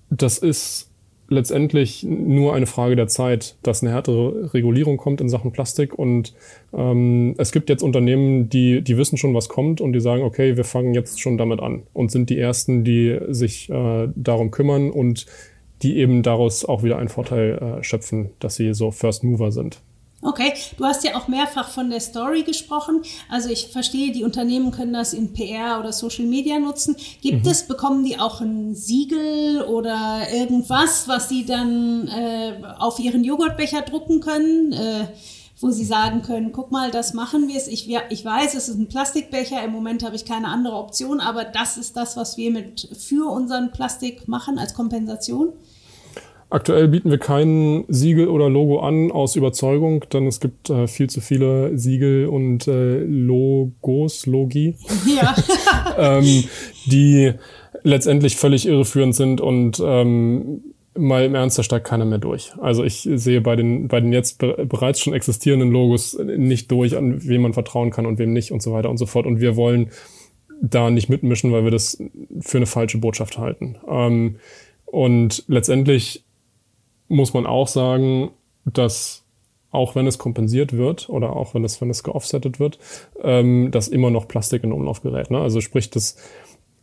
das ist letztendlich nur eine Frage der Zeit, dass eine härtere Regulierung kommt in Sachen Plastik. Und ähm, es gibt jetzt Unternehmen, die, die wissen schon, was kommt und die sagen, okay, wir fangen jetzt schon damit an und sind die Ersten, die sich äh, darum kümmern und die eben daraus auch wieder einen Vorteil äh, schöpfen, dass sie so First Mover sind. Okay, du hast ja auch mehrfach von der Story gesprochen. Also ich verstehe, die Unternehmen können das in PR oder Social Media nutzen. Gibt mhm. es, bekommen die auch ein Siegel oder irgendwas, was sie dann äh, auf ihren Joghurtbecher drucken können? Äh, wo sie sagen können, guck mal, das machen wir es. Ich, ich weiß, es ist ein Plastikbecher. Im Moment habe ich keine andere Option, aber das ist das, was wir mit für unseren Plastik machen als Kompensation. Aktuell bieten wir kein Siegel oder Logo an aus Überzeugung, denn es gibt äh, viel zu viele Siegel und äh, Logos, Logi, ja. ähm, die letztendlich völlig irreführend sind und ähm, mal im Ernst, da steigt keiner mehr durch. Also ich sehe bei den, bei den jetzt be bereits schon existierenden Logos nicht durch, an wem man vertrauen kann und wem nicht und so weiter und so fort. Und wir wollen da nicht mitmischen, weil wir das für eine falsche Botschaft halten. Ähm, und letztendlich muss man auch sagen, dass auch wenn es kompensiert wird oder auch wenn es, wenn es geoffsettet wird, ähm, dass immer noch Plastik in Umlauf gerät. Ne? Also sprich, das,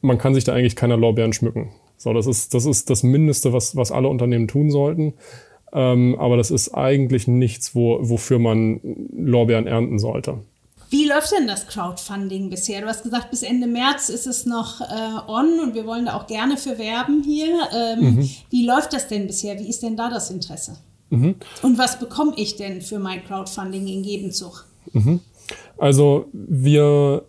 man kann sich da eigentlich keiner Lorbeeren schmücken. So, das ist, das ist das Mindeste, was, was alle Unternehmen tun sollten. Ähm, aber das ist eigentlich nichts, wo, wofür man Lorbeeren ernten sollte. Wie läuft denn das Crowdfunding bisher? Du hast gesagt, bis Ende März ist es noch äh, on und wir wollen da auch gerne für werben hier. Ähm, mhm. Wie läuft das denn bisher? Wie ist denn da das Interesse? Mhm. Und was bekomme ich denn für mein Crowdfunding in Gebenzug? Mhm. Also wir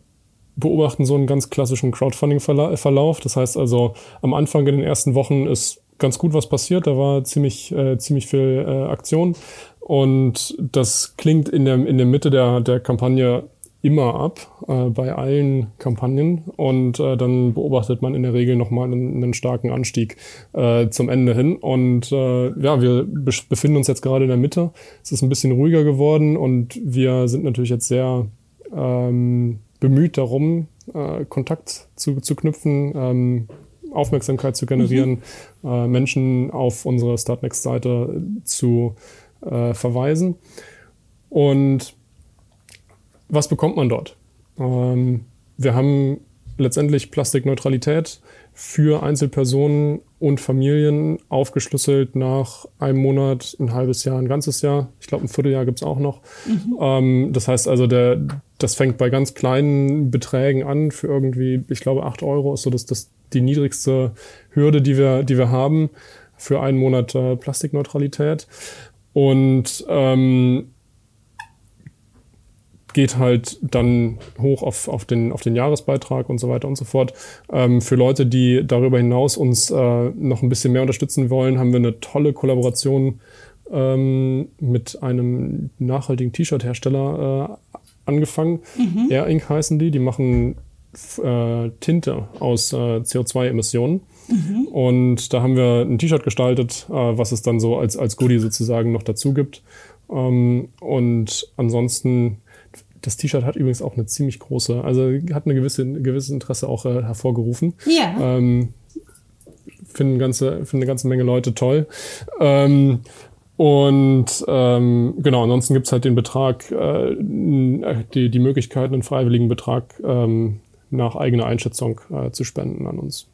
beobachten so einen ganz klassischen Crowdfunding-Verlauf. Das heißt also, am Anfang in den ersten Wochen ist ganz gut was passiert. Da war ziemlich, äh, ziemlich viel äh, Aktion. Und das klingt in der, in der Mitte der, der Kampagne immer ab, äh, bei allen Kampagnen. Und äh, dann beobachtet man in der Regel nochmal einen, einen starken Anstieg äh, zum Ende hin. Und äh, ja, wir befinden uns jetzt gerade in der Mitte. Es ist ein bisschen ruhiger geworden und wir sind natürlich jetzt sehr ähm, bemüht darum, äh, Kontakt zu, zu knüpfen, ähm, Aufmerksamkeit zu generieren, mhm. äh, Menschen auf unsere Startnext-Seite zu äh, verweisen. Und was bekommt man dort? Ähm, wir haben letztendlich Plastikneutralität für Einzelpersonen und Familien aufgeschlüsselt nach einem Monat, ein halbes Jahr, ein ganzes Jahr. Ich glaube, ein Vierteljahr gibt's auch noch. Mhm. Ähm, das heißt also, der, das fängt bei ganz kleinen Beträgen an für irgendwie, ich glaube, acht Euro ist so das, das die niedrigste Hürde, die wir, die wir haben für einen Monat äh, Plastikneutralität. Und ähm, geht halt dann hoch auf, auf, den, auf den Jahresbeitrag und so weiter und so fort. Ähm, für Leute, die darüber hinaus uns äh, noch ein bisschen mehr unterstützen wollen, haben wir eine tolle Kollaboration ähm, mit einem nachhaltigen T-Shirt-Hersteller äh, angefangen. Mhm. Air Ink heißen die. Die machen äh, Tinte aus äh, CO2-Emissionen. Mhm. Und da haben wir ein T-Shirt gestaltet, äh, was es dann so als, als Goodie sozusagen noch dazu gibt. Ähm, und ansonsten das T-Shirt hat übrigens auch eine ziemlich große, also hat eine gewisse, ein gewisses Interesse auch äh, hervorgerufen. Ja. Ähm, finden, ganze, finden eine ganze Menge Leute toll. Ähm, und ähm, genau, ansonsten gibt's halt den Betrag, äh, die, die Möglichkeit, einen freiwilligen Betrag ähm, nach eigener Einschätzung äh, zu spenden an uns.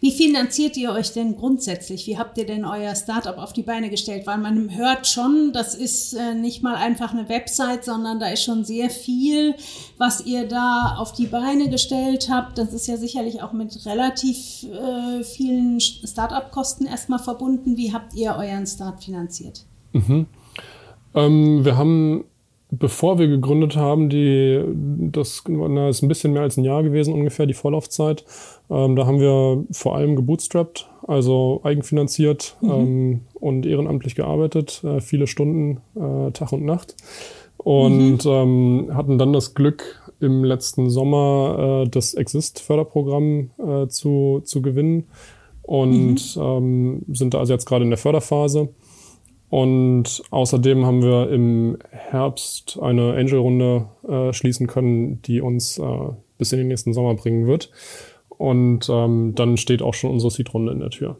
Wie finanziert ihr euch denn grundsätzlich? Wie habt ihr denn euer Startup auf die Beine gestellt? Weil man hört schon, das ist äh, nicht mal einfach eine Website, sondern da ist schon sehr viel, was ihr da auf die Beine gestellt habt. Das ist ja sicherlich auch mit relativ äh, vielen Startup-Kosten erstmal verbunden. Wie habt ihr euren Start finanziert? Mhm. Ähm, wir haben bevor wir gegründet haben, die, das na, ist ein bisschen mehr als ein Jahr gewesen ungefähr, die Vorlaufzeit. Ähm, da haben wir vor allem gebootstrapped, also eigenfinanziert mhm. ähm, und ehrenamtlich gearbeitet, äh, viele Stunden, äh, Tag und Nacht. Und mhm. ähm, hatten dann das Glück, im letzten Sommer äh, das Exist-Förderprogramm äh, zu, zu gewinnen und mhm. ähm, sind da also jetzt gerade in der Förderphase. Und außerdem haben wir im Herbst eine Angel-Runde äh, schließen können, die uns äh, bis in den nächsten Sommer bringen wird. Und ähm, dann steht auch schon unsere Seed-Runde in der Tür.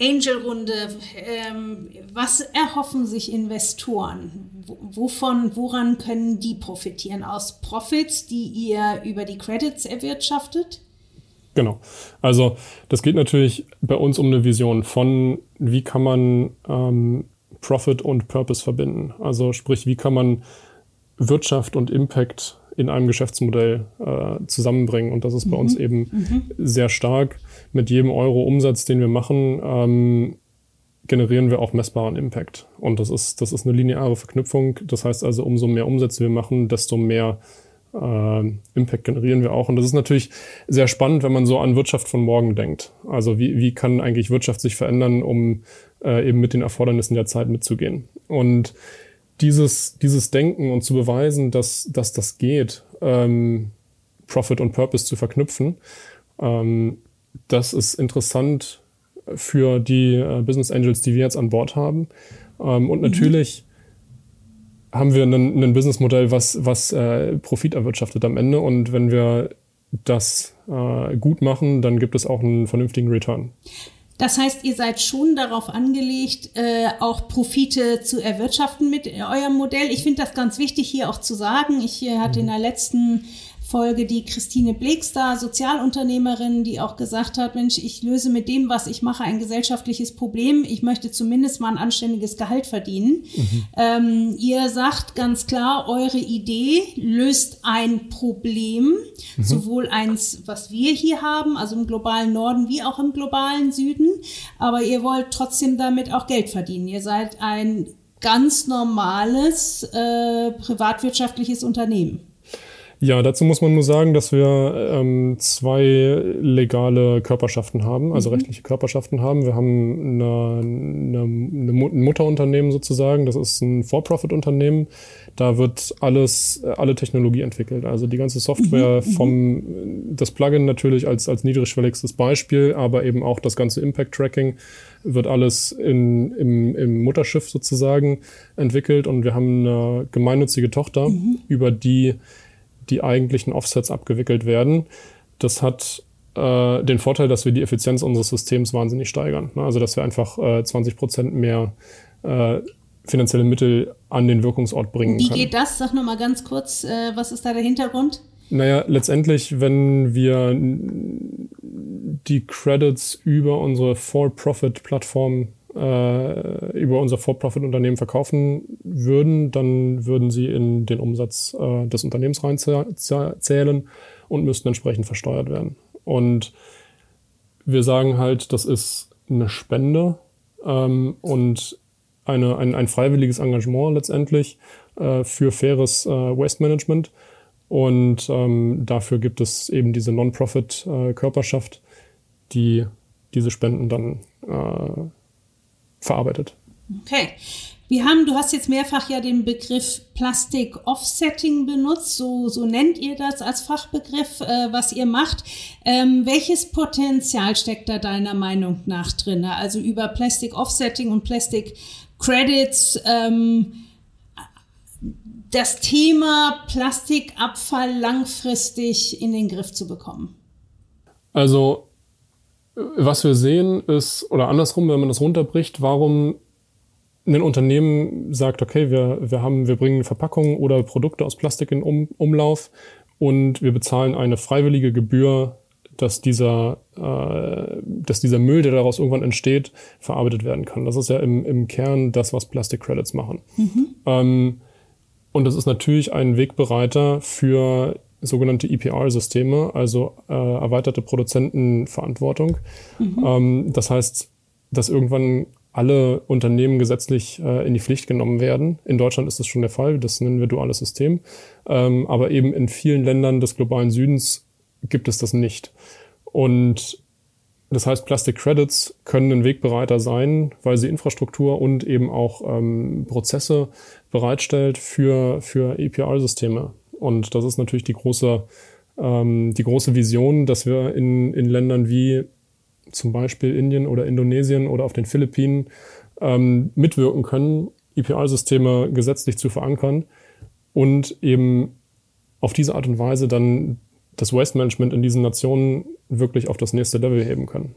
Angel-Runde, ähm, was erhoffen sich Investoren? Wovon, woran können die profitieren? Aus Profits, die ihr über die Credits erwirtschaftet? Genau. Also das geht natürlich bei uns um eine Vision von, wie kann man ähm, Profit und Purpose verbinden. Also sprich, wie kann man Wirtschaft und Impact in einem Geschäftsmodell äh, zusammenbringen. Und das ist bei mhm. uns eben mhm. sehr stark. Mit jedem Euro Umsatz, den wir machen, ähm, generieren wir auch messbaren Impact. Und das ist, das ist eine lineare Verknüpfung. Das heißt also, umso mehr Umsätze wir machen, desto mehr äh, Impact generieren wir auch. Und das ist natürlich sehr spannend, wenn man so an Wirtschaft von morgen denkt. Also wie, wie kann eigentlich Wirtschaft sich verändern, um äh, eben mit den Erfordernissen der Zeit mitzugehen. Und dieses, dieses Denken und zu beweisen, dass, dass das geht, ähm, Profit und Purpose zu verknüpfen, ähm, das ist interessant für die äh, Business Angels, die wir jetzt an Bord haben. Ähm, und mhm. natürlich haben wir ein, ein Businessmodell, was, was äh, Profit erwirtschaftet am Ende. Und wenn wir das äh, gut machen, dann gibt es auch einen vernünftigen Return. Das heißt, ihr seid schon darauf angelegt, äh, auch Profite zu erwirtschaften mit eurem Modell. Ich finde das ganz wichtig hier auch zu sagen. Ich äh, hatte in der letzten Folge die Christine Blegstar, Sozialunternehmerin, die auch gesagt hat, Mensch, ich löse mit dem, was ich mache, ein gesellschaftliches Problem. Ich möchte zumindest mal ein anständiges Gehalt verdienen. Mhm. Ähm, ihr sagt ganz klar, eure Idee löst ein Problem, mhm. sowohl eins, was wir hier haben, also im globalen Norden wie auch im globalen Süden. Aber ihr wollt trotzdem damit auch Geld verdienen. Ihr seid ein ganz normales äh, privatwirtschaftliches Unternehmen. Ja, dazu muss man nur sagen, dass wir ähm, zwei legale Körperschaften haben, also mhm. rechtliche Körperschaften haben. Wir haben eine, eine, eine Mutterunternehmen sozusagen, das ist ein For-Profit-Unternehmen. Da wird alles, alle Technologie entwickelt. Also die ganze Software mhm. vom, das Plugin natürlich als, als niedrigschwelligstes Beispiel, aber eben auch das ganze Impact-Tracking wird alles in, im, im Mutterschiff sozusagen entwickelt und wir haben eine gemeinnützige Tochter, mhm. über die die eigentlichen Offsets abgewickelt werden. Das hat äh, den Vorteil, dass wir die Effizienz unseres Systems wahnsinnig steigern. Ne? Also dass wir einfach äh, 20 Prozent mehr äh, finanzielle Mittel an den Wirkungsort bringen Wie können. geht das? Sag nochmal ganz kurz, äh, was ist da der Hintergrund? Naja, letztendlich, wenn wir die Credits über unsere For-Profit-Plattform, äh, über unser For-Profit-Unternehmen verkaufen würden, dann würden sie in den Umsatz äh, des Unternehmens reinzählen und müssten entsprechend versteuert werden. Und wir sagen halt, das ist eine Spende ähm, und eine, ein, ein freiwilliges Engagement letztendlich äh, für faires äh, Waste Management. Und ähm, dafür gibt es eben diese Non-Profit-Körperschaft, äh, die diese Spenden dann äh, verarbeitet. Okay. Wir haben, du hast jetzt mehrfach ja den Begriff Plastik Offsetting benutzt, so, so nennt ihr das als Fachbegriff, äh, was ihr macht. Ähm, welches Potenzial steckt da deiner Meinung nach drin? Also über Plastic Offsetting und Plastic Credits, ähm, das Thema Plastikabfall langfristig in den Griff zu bekommen? Also, was wir sehen ist, oder andersrum, wenn man das runterbricht, warum ein Unternehmen sagt, okay, wir, wir, haben, wir bringen Verpackungen oder Produkte aus Plastik in um, Umlauf und wir bezahlen eine freiwillige Gebühr, dass dieser, äh, dass dieser Müll, der daraus irgendwann entsteht, verarbeitet werden kann. Das ist ja im, im Kern das, was Plastic Credits machen. Mhm. Ähm, und das ist natürlich ein Wegbereiter für sogenannte EPR-Systeme, also äh, erweiterte Produzentenverantwortung. Mhm. Ähm, das heißt, dass irgendwann alle Unternehmen gesetzlich äh, in die Pflicht genommen werden. In Deutschland ist das schon der Fall, das nennen wir duales System. Ähm, aber eben in vielen Ländern des globalen Südens gibt es das nicht. Und das heißt, Plastic Credits können ein Wegbereiter sein, weil sie Infrastruktur und eben auch ähm, Prozesse bereitstellt für, für EPR-Systeme. Und das ist natürlich die große, ähm, die große Vision, dass wir in, in Ländern wie zum Beispiel Indien oder Indonesien oder auf den Philippinen ähm, mitwirken können, EPR-Systeme gesetzlich zu verankern und eben auf diese Art und Weise dann das Waste Management in diesen Nationen wirklich auf das nächste Level heben können.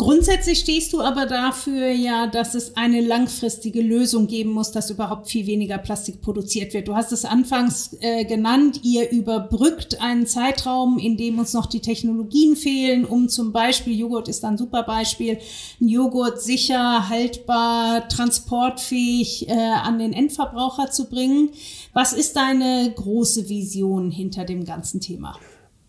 Grundsätzlich stehst du aber dafür ja, dass es eine langfristige Lösung geben muss, dass überhaupt viel weniger Plastik produziert wird. Du hast es anfangs äh, genannt, ihr überbrückt einen Zeitraum, in dem uns noch die Technologien fehlen, um zum Beispiel, Joghurt ist ein super Beispiel, Joghurt sicher, haltbar, transportfähig äh, an den Endverbraucher zu bringen. Was ist deine große Vision hinter dem ganzen Thema?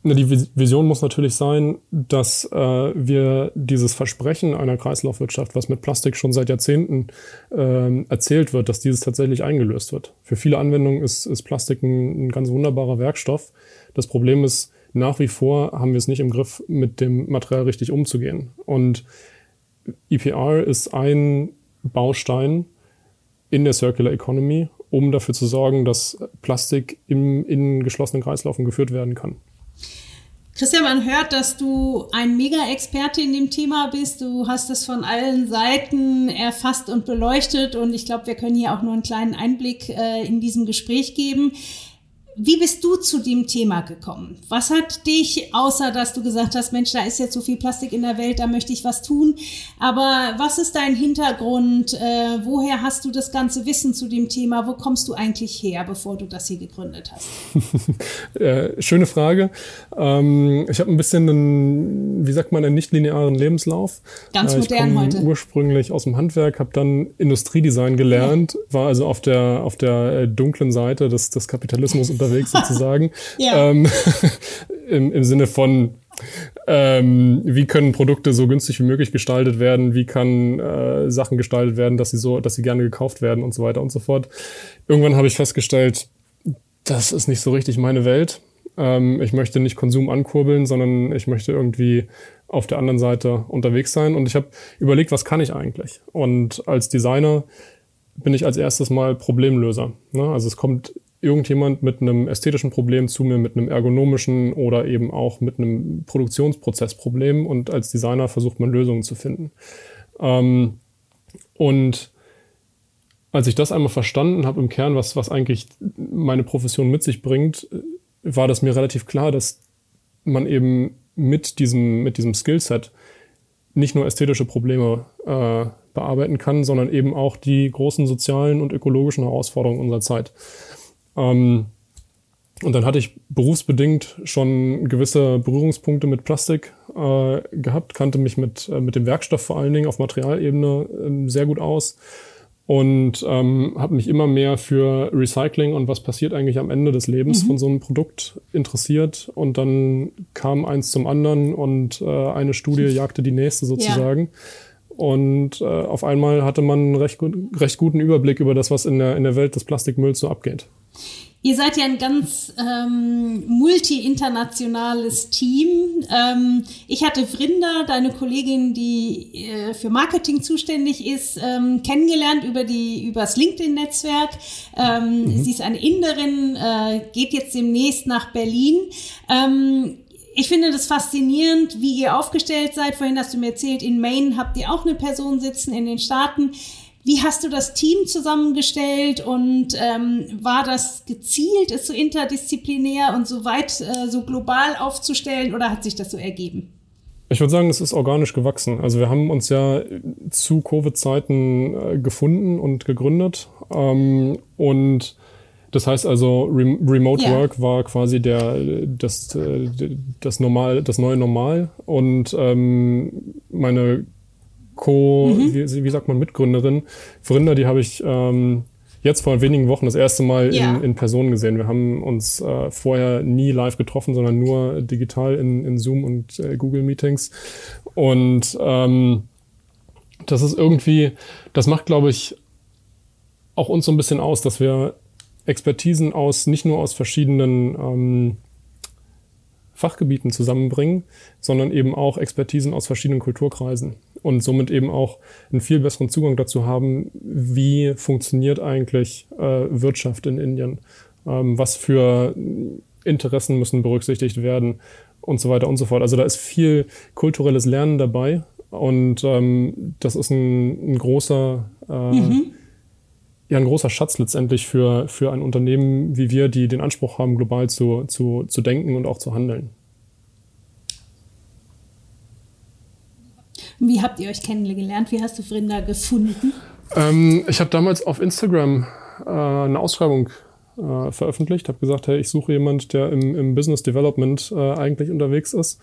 Die Vision muss natürlich sein, dass äh, wir dieses Versprechen einer Kreislaufwirtschaft, was mit Plastik schon seit Jahrzehnten äh, erzählt wird, dass dieses tatsächlich eingelöst wird. Für viele Anwendungen ist, ist Plastik ein, ein ganz wunderbarer Werkstoff. Das Problem ist, nach wie vor haben wir es nicht im Griff, mit dem Material richtig umzugehen. Und EPR ist ein Baustein in der Circular Economy, um dafür zu sorgen, dass Plastik im, in geschlossenen Kreislaufen geführt werden kann. Christian, man hört, dass du ein Mega-Experte in dem Thema bist. Du hast es von allen Seiten erfasst und beleuchtet und ich glaube, wir können hier auch nur einen kleinen Einblick äh, in diesem Gespräch geben. Wie bist du zu dem Thema gekommen? Was hat dich, außer dass du gesagt hast, Mensch, da ist jetzt so viel Plastik in der Welt, da möchte ich was tun. Aber was ist dein Hintergrund? Äh, woher hast du das ganze Wissen zu dem Thema? Wo kommst du eigentlich her, bevor du das hier gegründet hast? äh, schöne Frage. Ähm, ich habe ein bisschen einen, wie sagt man, einen nicht-linearen Lebenslauf. Ganz äh, modern heute. Ursprünglich aus dem Handwerk, habe dann Industriedesign gelernt, ja. war also auf der, auf der äh, dunklen Seite des, des Kapitalismus unterwegs sozusagen. ja. ähm, im, Im Sinne von, ähm, wie können Produkte so günstig wie möglich gestaltet werden, wie kann äh, Sachen gestaltet werden, dass sie so, dass sie gerne gekauft werden und so weiter und so fort. Irgendwann habe ich festgestellt, das ist nicht so richtig meine Welt. Ähm, ich möchte nicht Konsum ankurbeln, sondern ich möchte irgendwie auf der anderen Seite unterwegs sein. Und ich habe überlegt, was kann ich eigentlich? Und als Designer bin ich als erstes mal Problemlöser. Ne? Also es kommt irgendjemand mit einem ästhetischen Problem zu mir, mit einem ergonomischen oder eben auch mit einem Produktionsprozessproblem und als Designer versucht man Lösungen zu finden. Ähm, und als ich das einmal verstanden habe im Kern, was, was eigentlich meine Profession mit sich bringt, war das mir relativ klar, dass man eben mit diesem, mit diesem Skillset nicht nur ästhetische Probleme äh, bearbeiten kann, sondern eben auch die großen sozialen und ökologischen Herausforderungen unserer Zeit. Ähm, und dann hatte ich berufsbedingt schon gewisse Berührungspunkte mit Plastik äh, gehabt, kannte mich mit, äh, mit dem Werkstoff vor allen Dingen auf Materialebene äh, sehr gut aus und ähm, habe mich immer mehr für Recycling und was passiert eigentlich am Ende des Lebens mhm. von so einem Produkt interessiert. Und dann kam eins zum anderen und äh, eine Studie jagte die nächste sozusagen. Ja. Und äh, auf einmal hatte man einen recht, recht guten Überblick über das, was in der, in der Welt des Plastikmülls so abgeht. Ihr seid ja ein ganz ähm, multi-internationales Team. Ähm, ich hatte Vrinda, deine Kollegin, die äh, für Marketing zuständig ist, ähm, kennengelernt über die übers LinkedIn-Netzwerk. Ähm, mhm. Sie ist eine Inderin, äh, geht jetzt demnächst nach Berlin. Ähm, ich finde das faszinierend, wie ihr aufgestellt seid. Vorhin hast du mir erzählt, in Maine habt ihr auch eine Person sitzen in den Staaten. Wie hast du das Team zusammengestellt und ähm, war das gezielt, es so interdisziplinär und so weit, äh, so global aufzustellen oder hat sich das so ergeben? Ich würde sagen, es ist organisch gewachsen. Also wir haben uns ja zu Covid-Zeiten äh, gefunden und gegründet. Ähm, und das heißt also, Rem Remote yeah. Work war quasi der, das, äh, das, normal, das neue Normal. Und ähm, meine Co, mhm. wie, wie, sagt man, Mitgründerin. Verinda, die habe ich ähm, jetzt vor wenigen Wochen das erste Mal ja. in, in Person gesehen. Wir haben uns äh, vorher nie live getroffen, sondern nur digital in, in Zoom und äh, Google Meetings. Und ähm, das ist irgendwie, das macht, glaube ich, auch uns so ein bisschen aus, dass wir Expertisen aus, nicht nur aus verschiedenen ähm, Fachgebieten zusammenbringen, sondern eben auch Expertisen aus verschiedenen Kulturkreisen und somit eben auch einen viel besseren Zugang dazu haben, wie funktioniert eigentlich äh, Wirtschaft in Indien, ähm, was für Interessen müssen berücksichtigt werden und so weiter und so fort. Also da ist viel kulturelles Lernen dabei und ähm, das ist ein, ein großer äh, mhm. ja ein großer Schatz letztendlich für für ein Unternehmen wie wir, die den Anspruch haben, global zu, zu, zu denken und auch zu handeln. Wie habt ihr euch kennengelernt? Wie hast du Vrinda gefunden? Ähm, ich habe damals auf Instagram äh, eine Ausschreibung äh, veröffentlicht, habe gesagt, hey, ich suche jemand, der im, im Business Development äh, eigentlich unterwegs ist.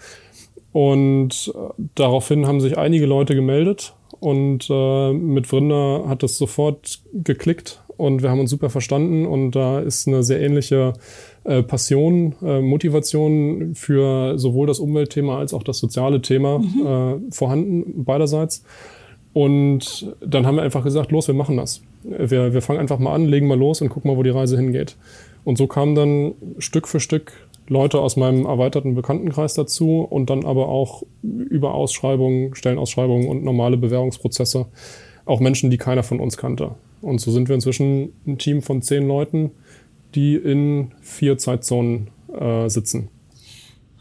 Und äh, daraufhin haben sich einige Leute gemeldet und äh, mit Vrinda hat es sofort geklickt und wir haben uns super verstanden und da ist eine sehr ähnliche äh, Passion, äh, Motivation für sowohl das Umweltthema als auch das soziale Thema mhm. äh, vorhanden beiderseits. Und dann haben wir einfach gesagt, los, wir machen das. Wir, wir fangen einfach mal an, legen mal los und gucken mal, wo die Reise hingeht. Und so kamen dann Stück für Stück Leute aus meinem erweiterten Bekanntenkreis dazu und dann aber auch über Ausschreibungen, Stellenausschreibungen und normale Bewerbungsprozesse auch Menschen, die keiner von uns kannte. Und so sind wir inzwischen ein Team von zehn Leuten, die in vier Zeitzonen äh, sitzen.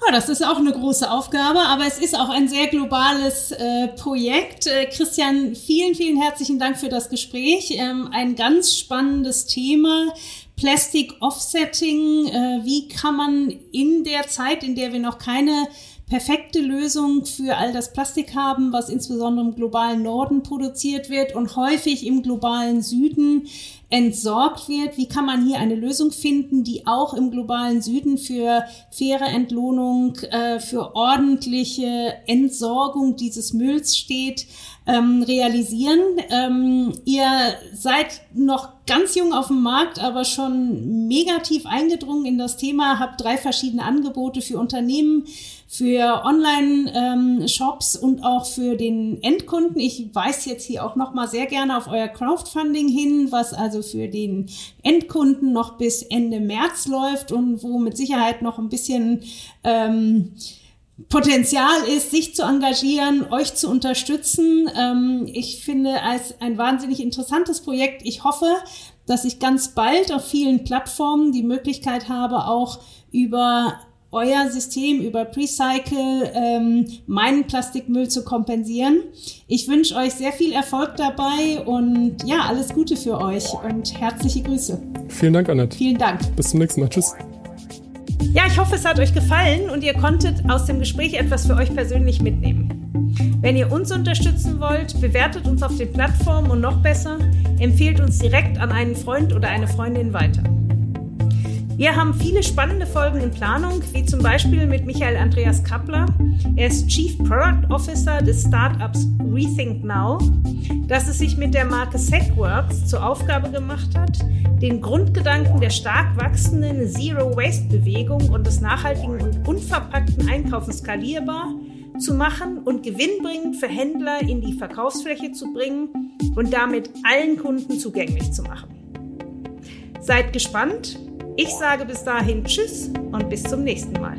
Ja, das ist auch eine große Aufgabe, aber es ist auch ein sehr globales äh, Projekt. Äh, Christian, vielen, vielen herzlichen Dank für das Gespräch. Ähm, ein ganz spannendes Thema. Plastic Offsetting. Äh, wie kann man in der Zeit, in der wir noch keine perfekte Lösung für all das Plastik haben, was insbesondere im globalen Norden produziert wird und häufig im globalen Süden entsorgt wird. Wie kann man hier eine Lösung finden, die auch im globalen Süden für faire Entlohnung, äh, für ordentliche Entsorgung dieses Mülls steht, ähm, realisieren? Ähm, ihr seid noch ganz jung auf dem Markt, aber schon negativ eingedrungen in das Thema, habt drei verschiedene Angebote für Unternehmen für Online-Shops ähm, und auch für den Endkunden. Ich weise jetzt hier auch noch mal sehr gerne auf euer Crowdfunding hin, was also für den Endkunden noch bis Ende März läuft und wo mit Sicherheit noch ein bisschen ähm, Potenzial ist, sich zu engagieren, euch zu unterstützen. Ähm, ich finde als ein wahnsinnig interessantes Projekt. Ich hoffe, dass ich ganz bald auf vielen Plattformen die Möglichkeit habe, auch über euer System über Precycle ähm, meinen Plastikmüll zu kompensieren. Ich wünsche euch sehr viel Erfolg dabei und ja, alles Gute für euch und herzliche Grüße. Vielen Dank, Annette. Vielen Dank. Bis zum nächsten Mal. Tschüss. Ja, ich hoffe, es hat euch gefallen und ihr konntet aus dem Gespräch etwas für euch persönlich mitnehmen. Wenn ihr uns unterstützen wollt, bewertet uns auf den Plattformen und noch besser, empfehlt uns direkt an einen Freund oder eine Freundin weiter. Wir haben viele spannende Folgen in Planung, wie zum Beispiel mit Michael Andreas Kappler. Er ist Chief Product Officer des Startups Rethink Now, das es sich mit der Marke Segworks zur Aufgabe gemacht hat, den Grundgedanken der stark wachsenden Zero-Waste-Bewegung und des nachhaltigen und unverpackten Einkaufens skalierbar zu machen und gewinnbringend für Händler in die Verkaufsfläche zu bringen und damit allen Kunden zugänglich zu machen. Seid gespannt. Ich sage bis dahin Tschüss und bis zum nächsten Mal.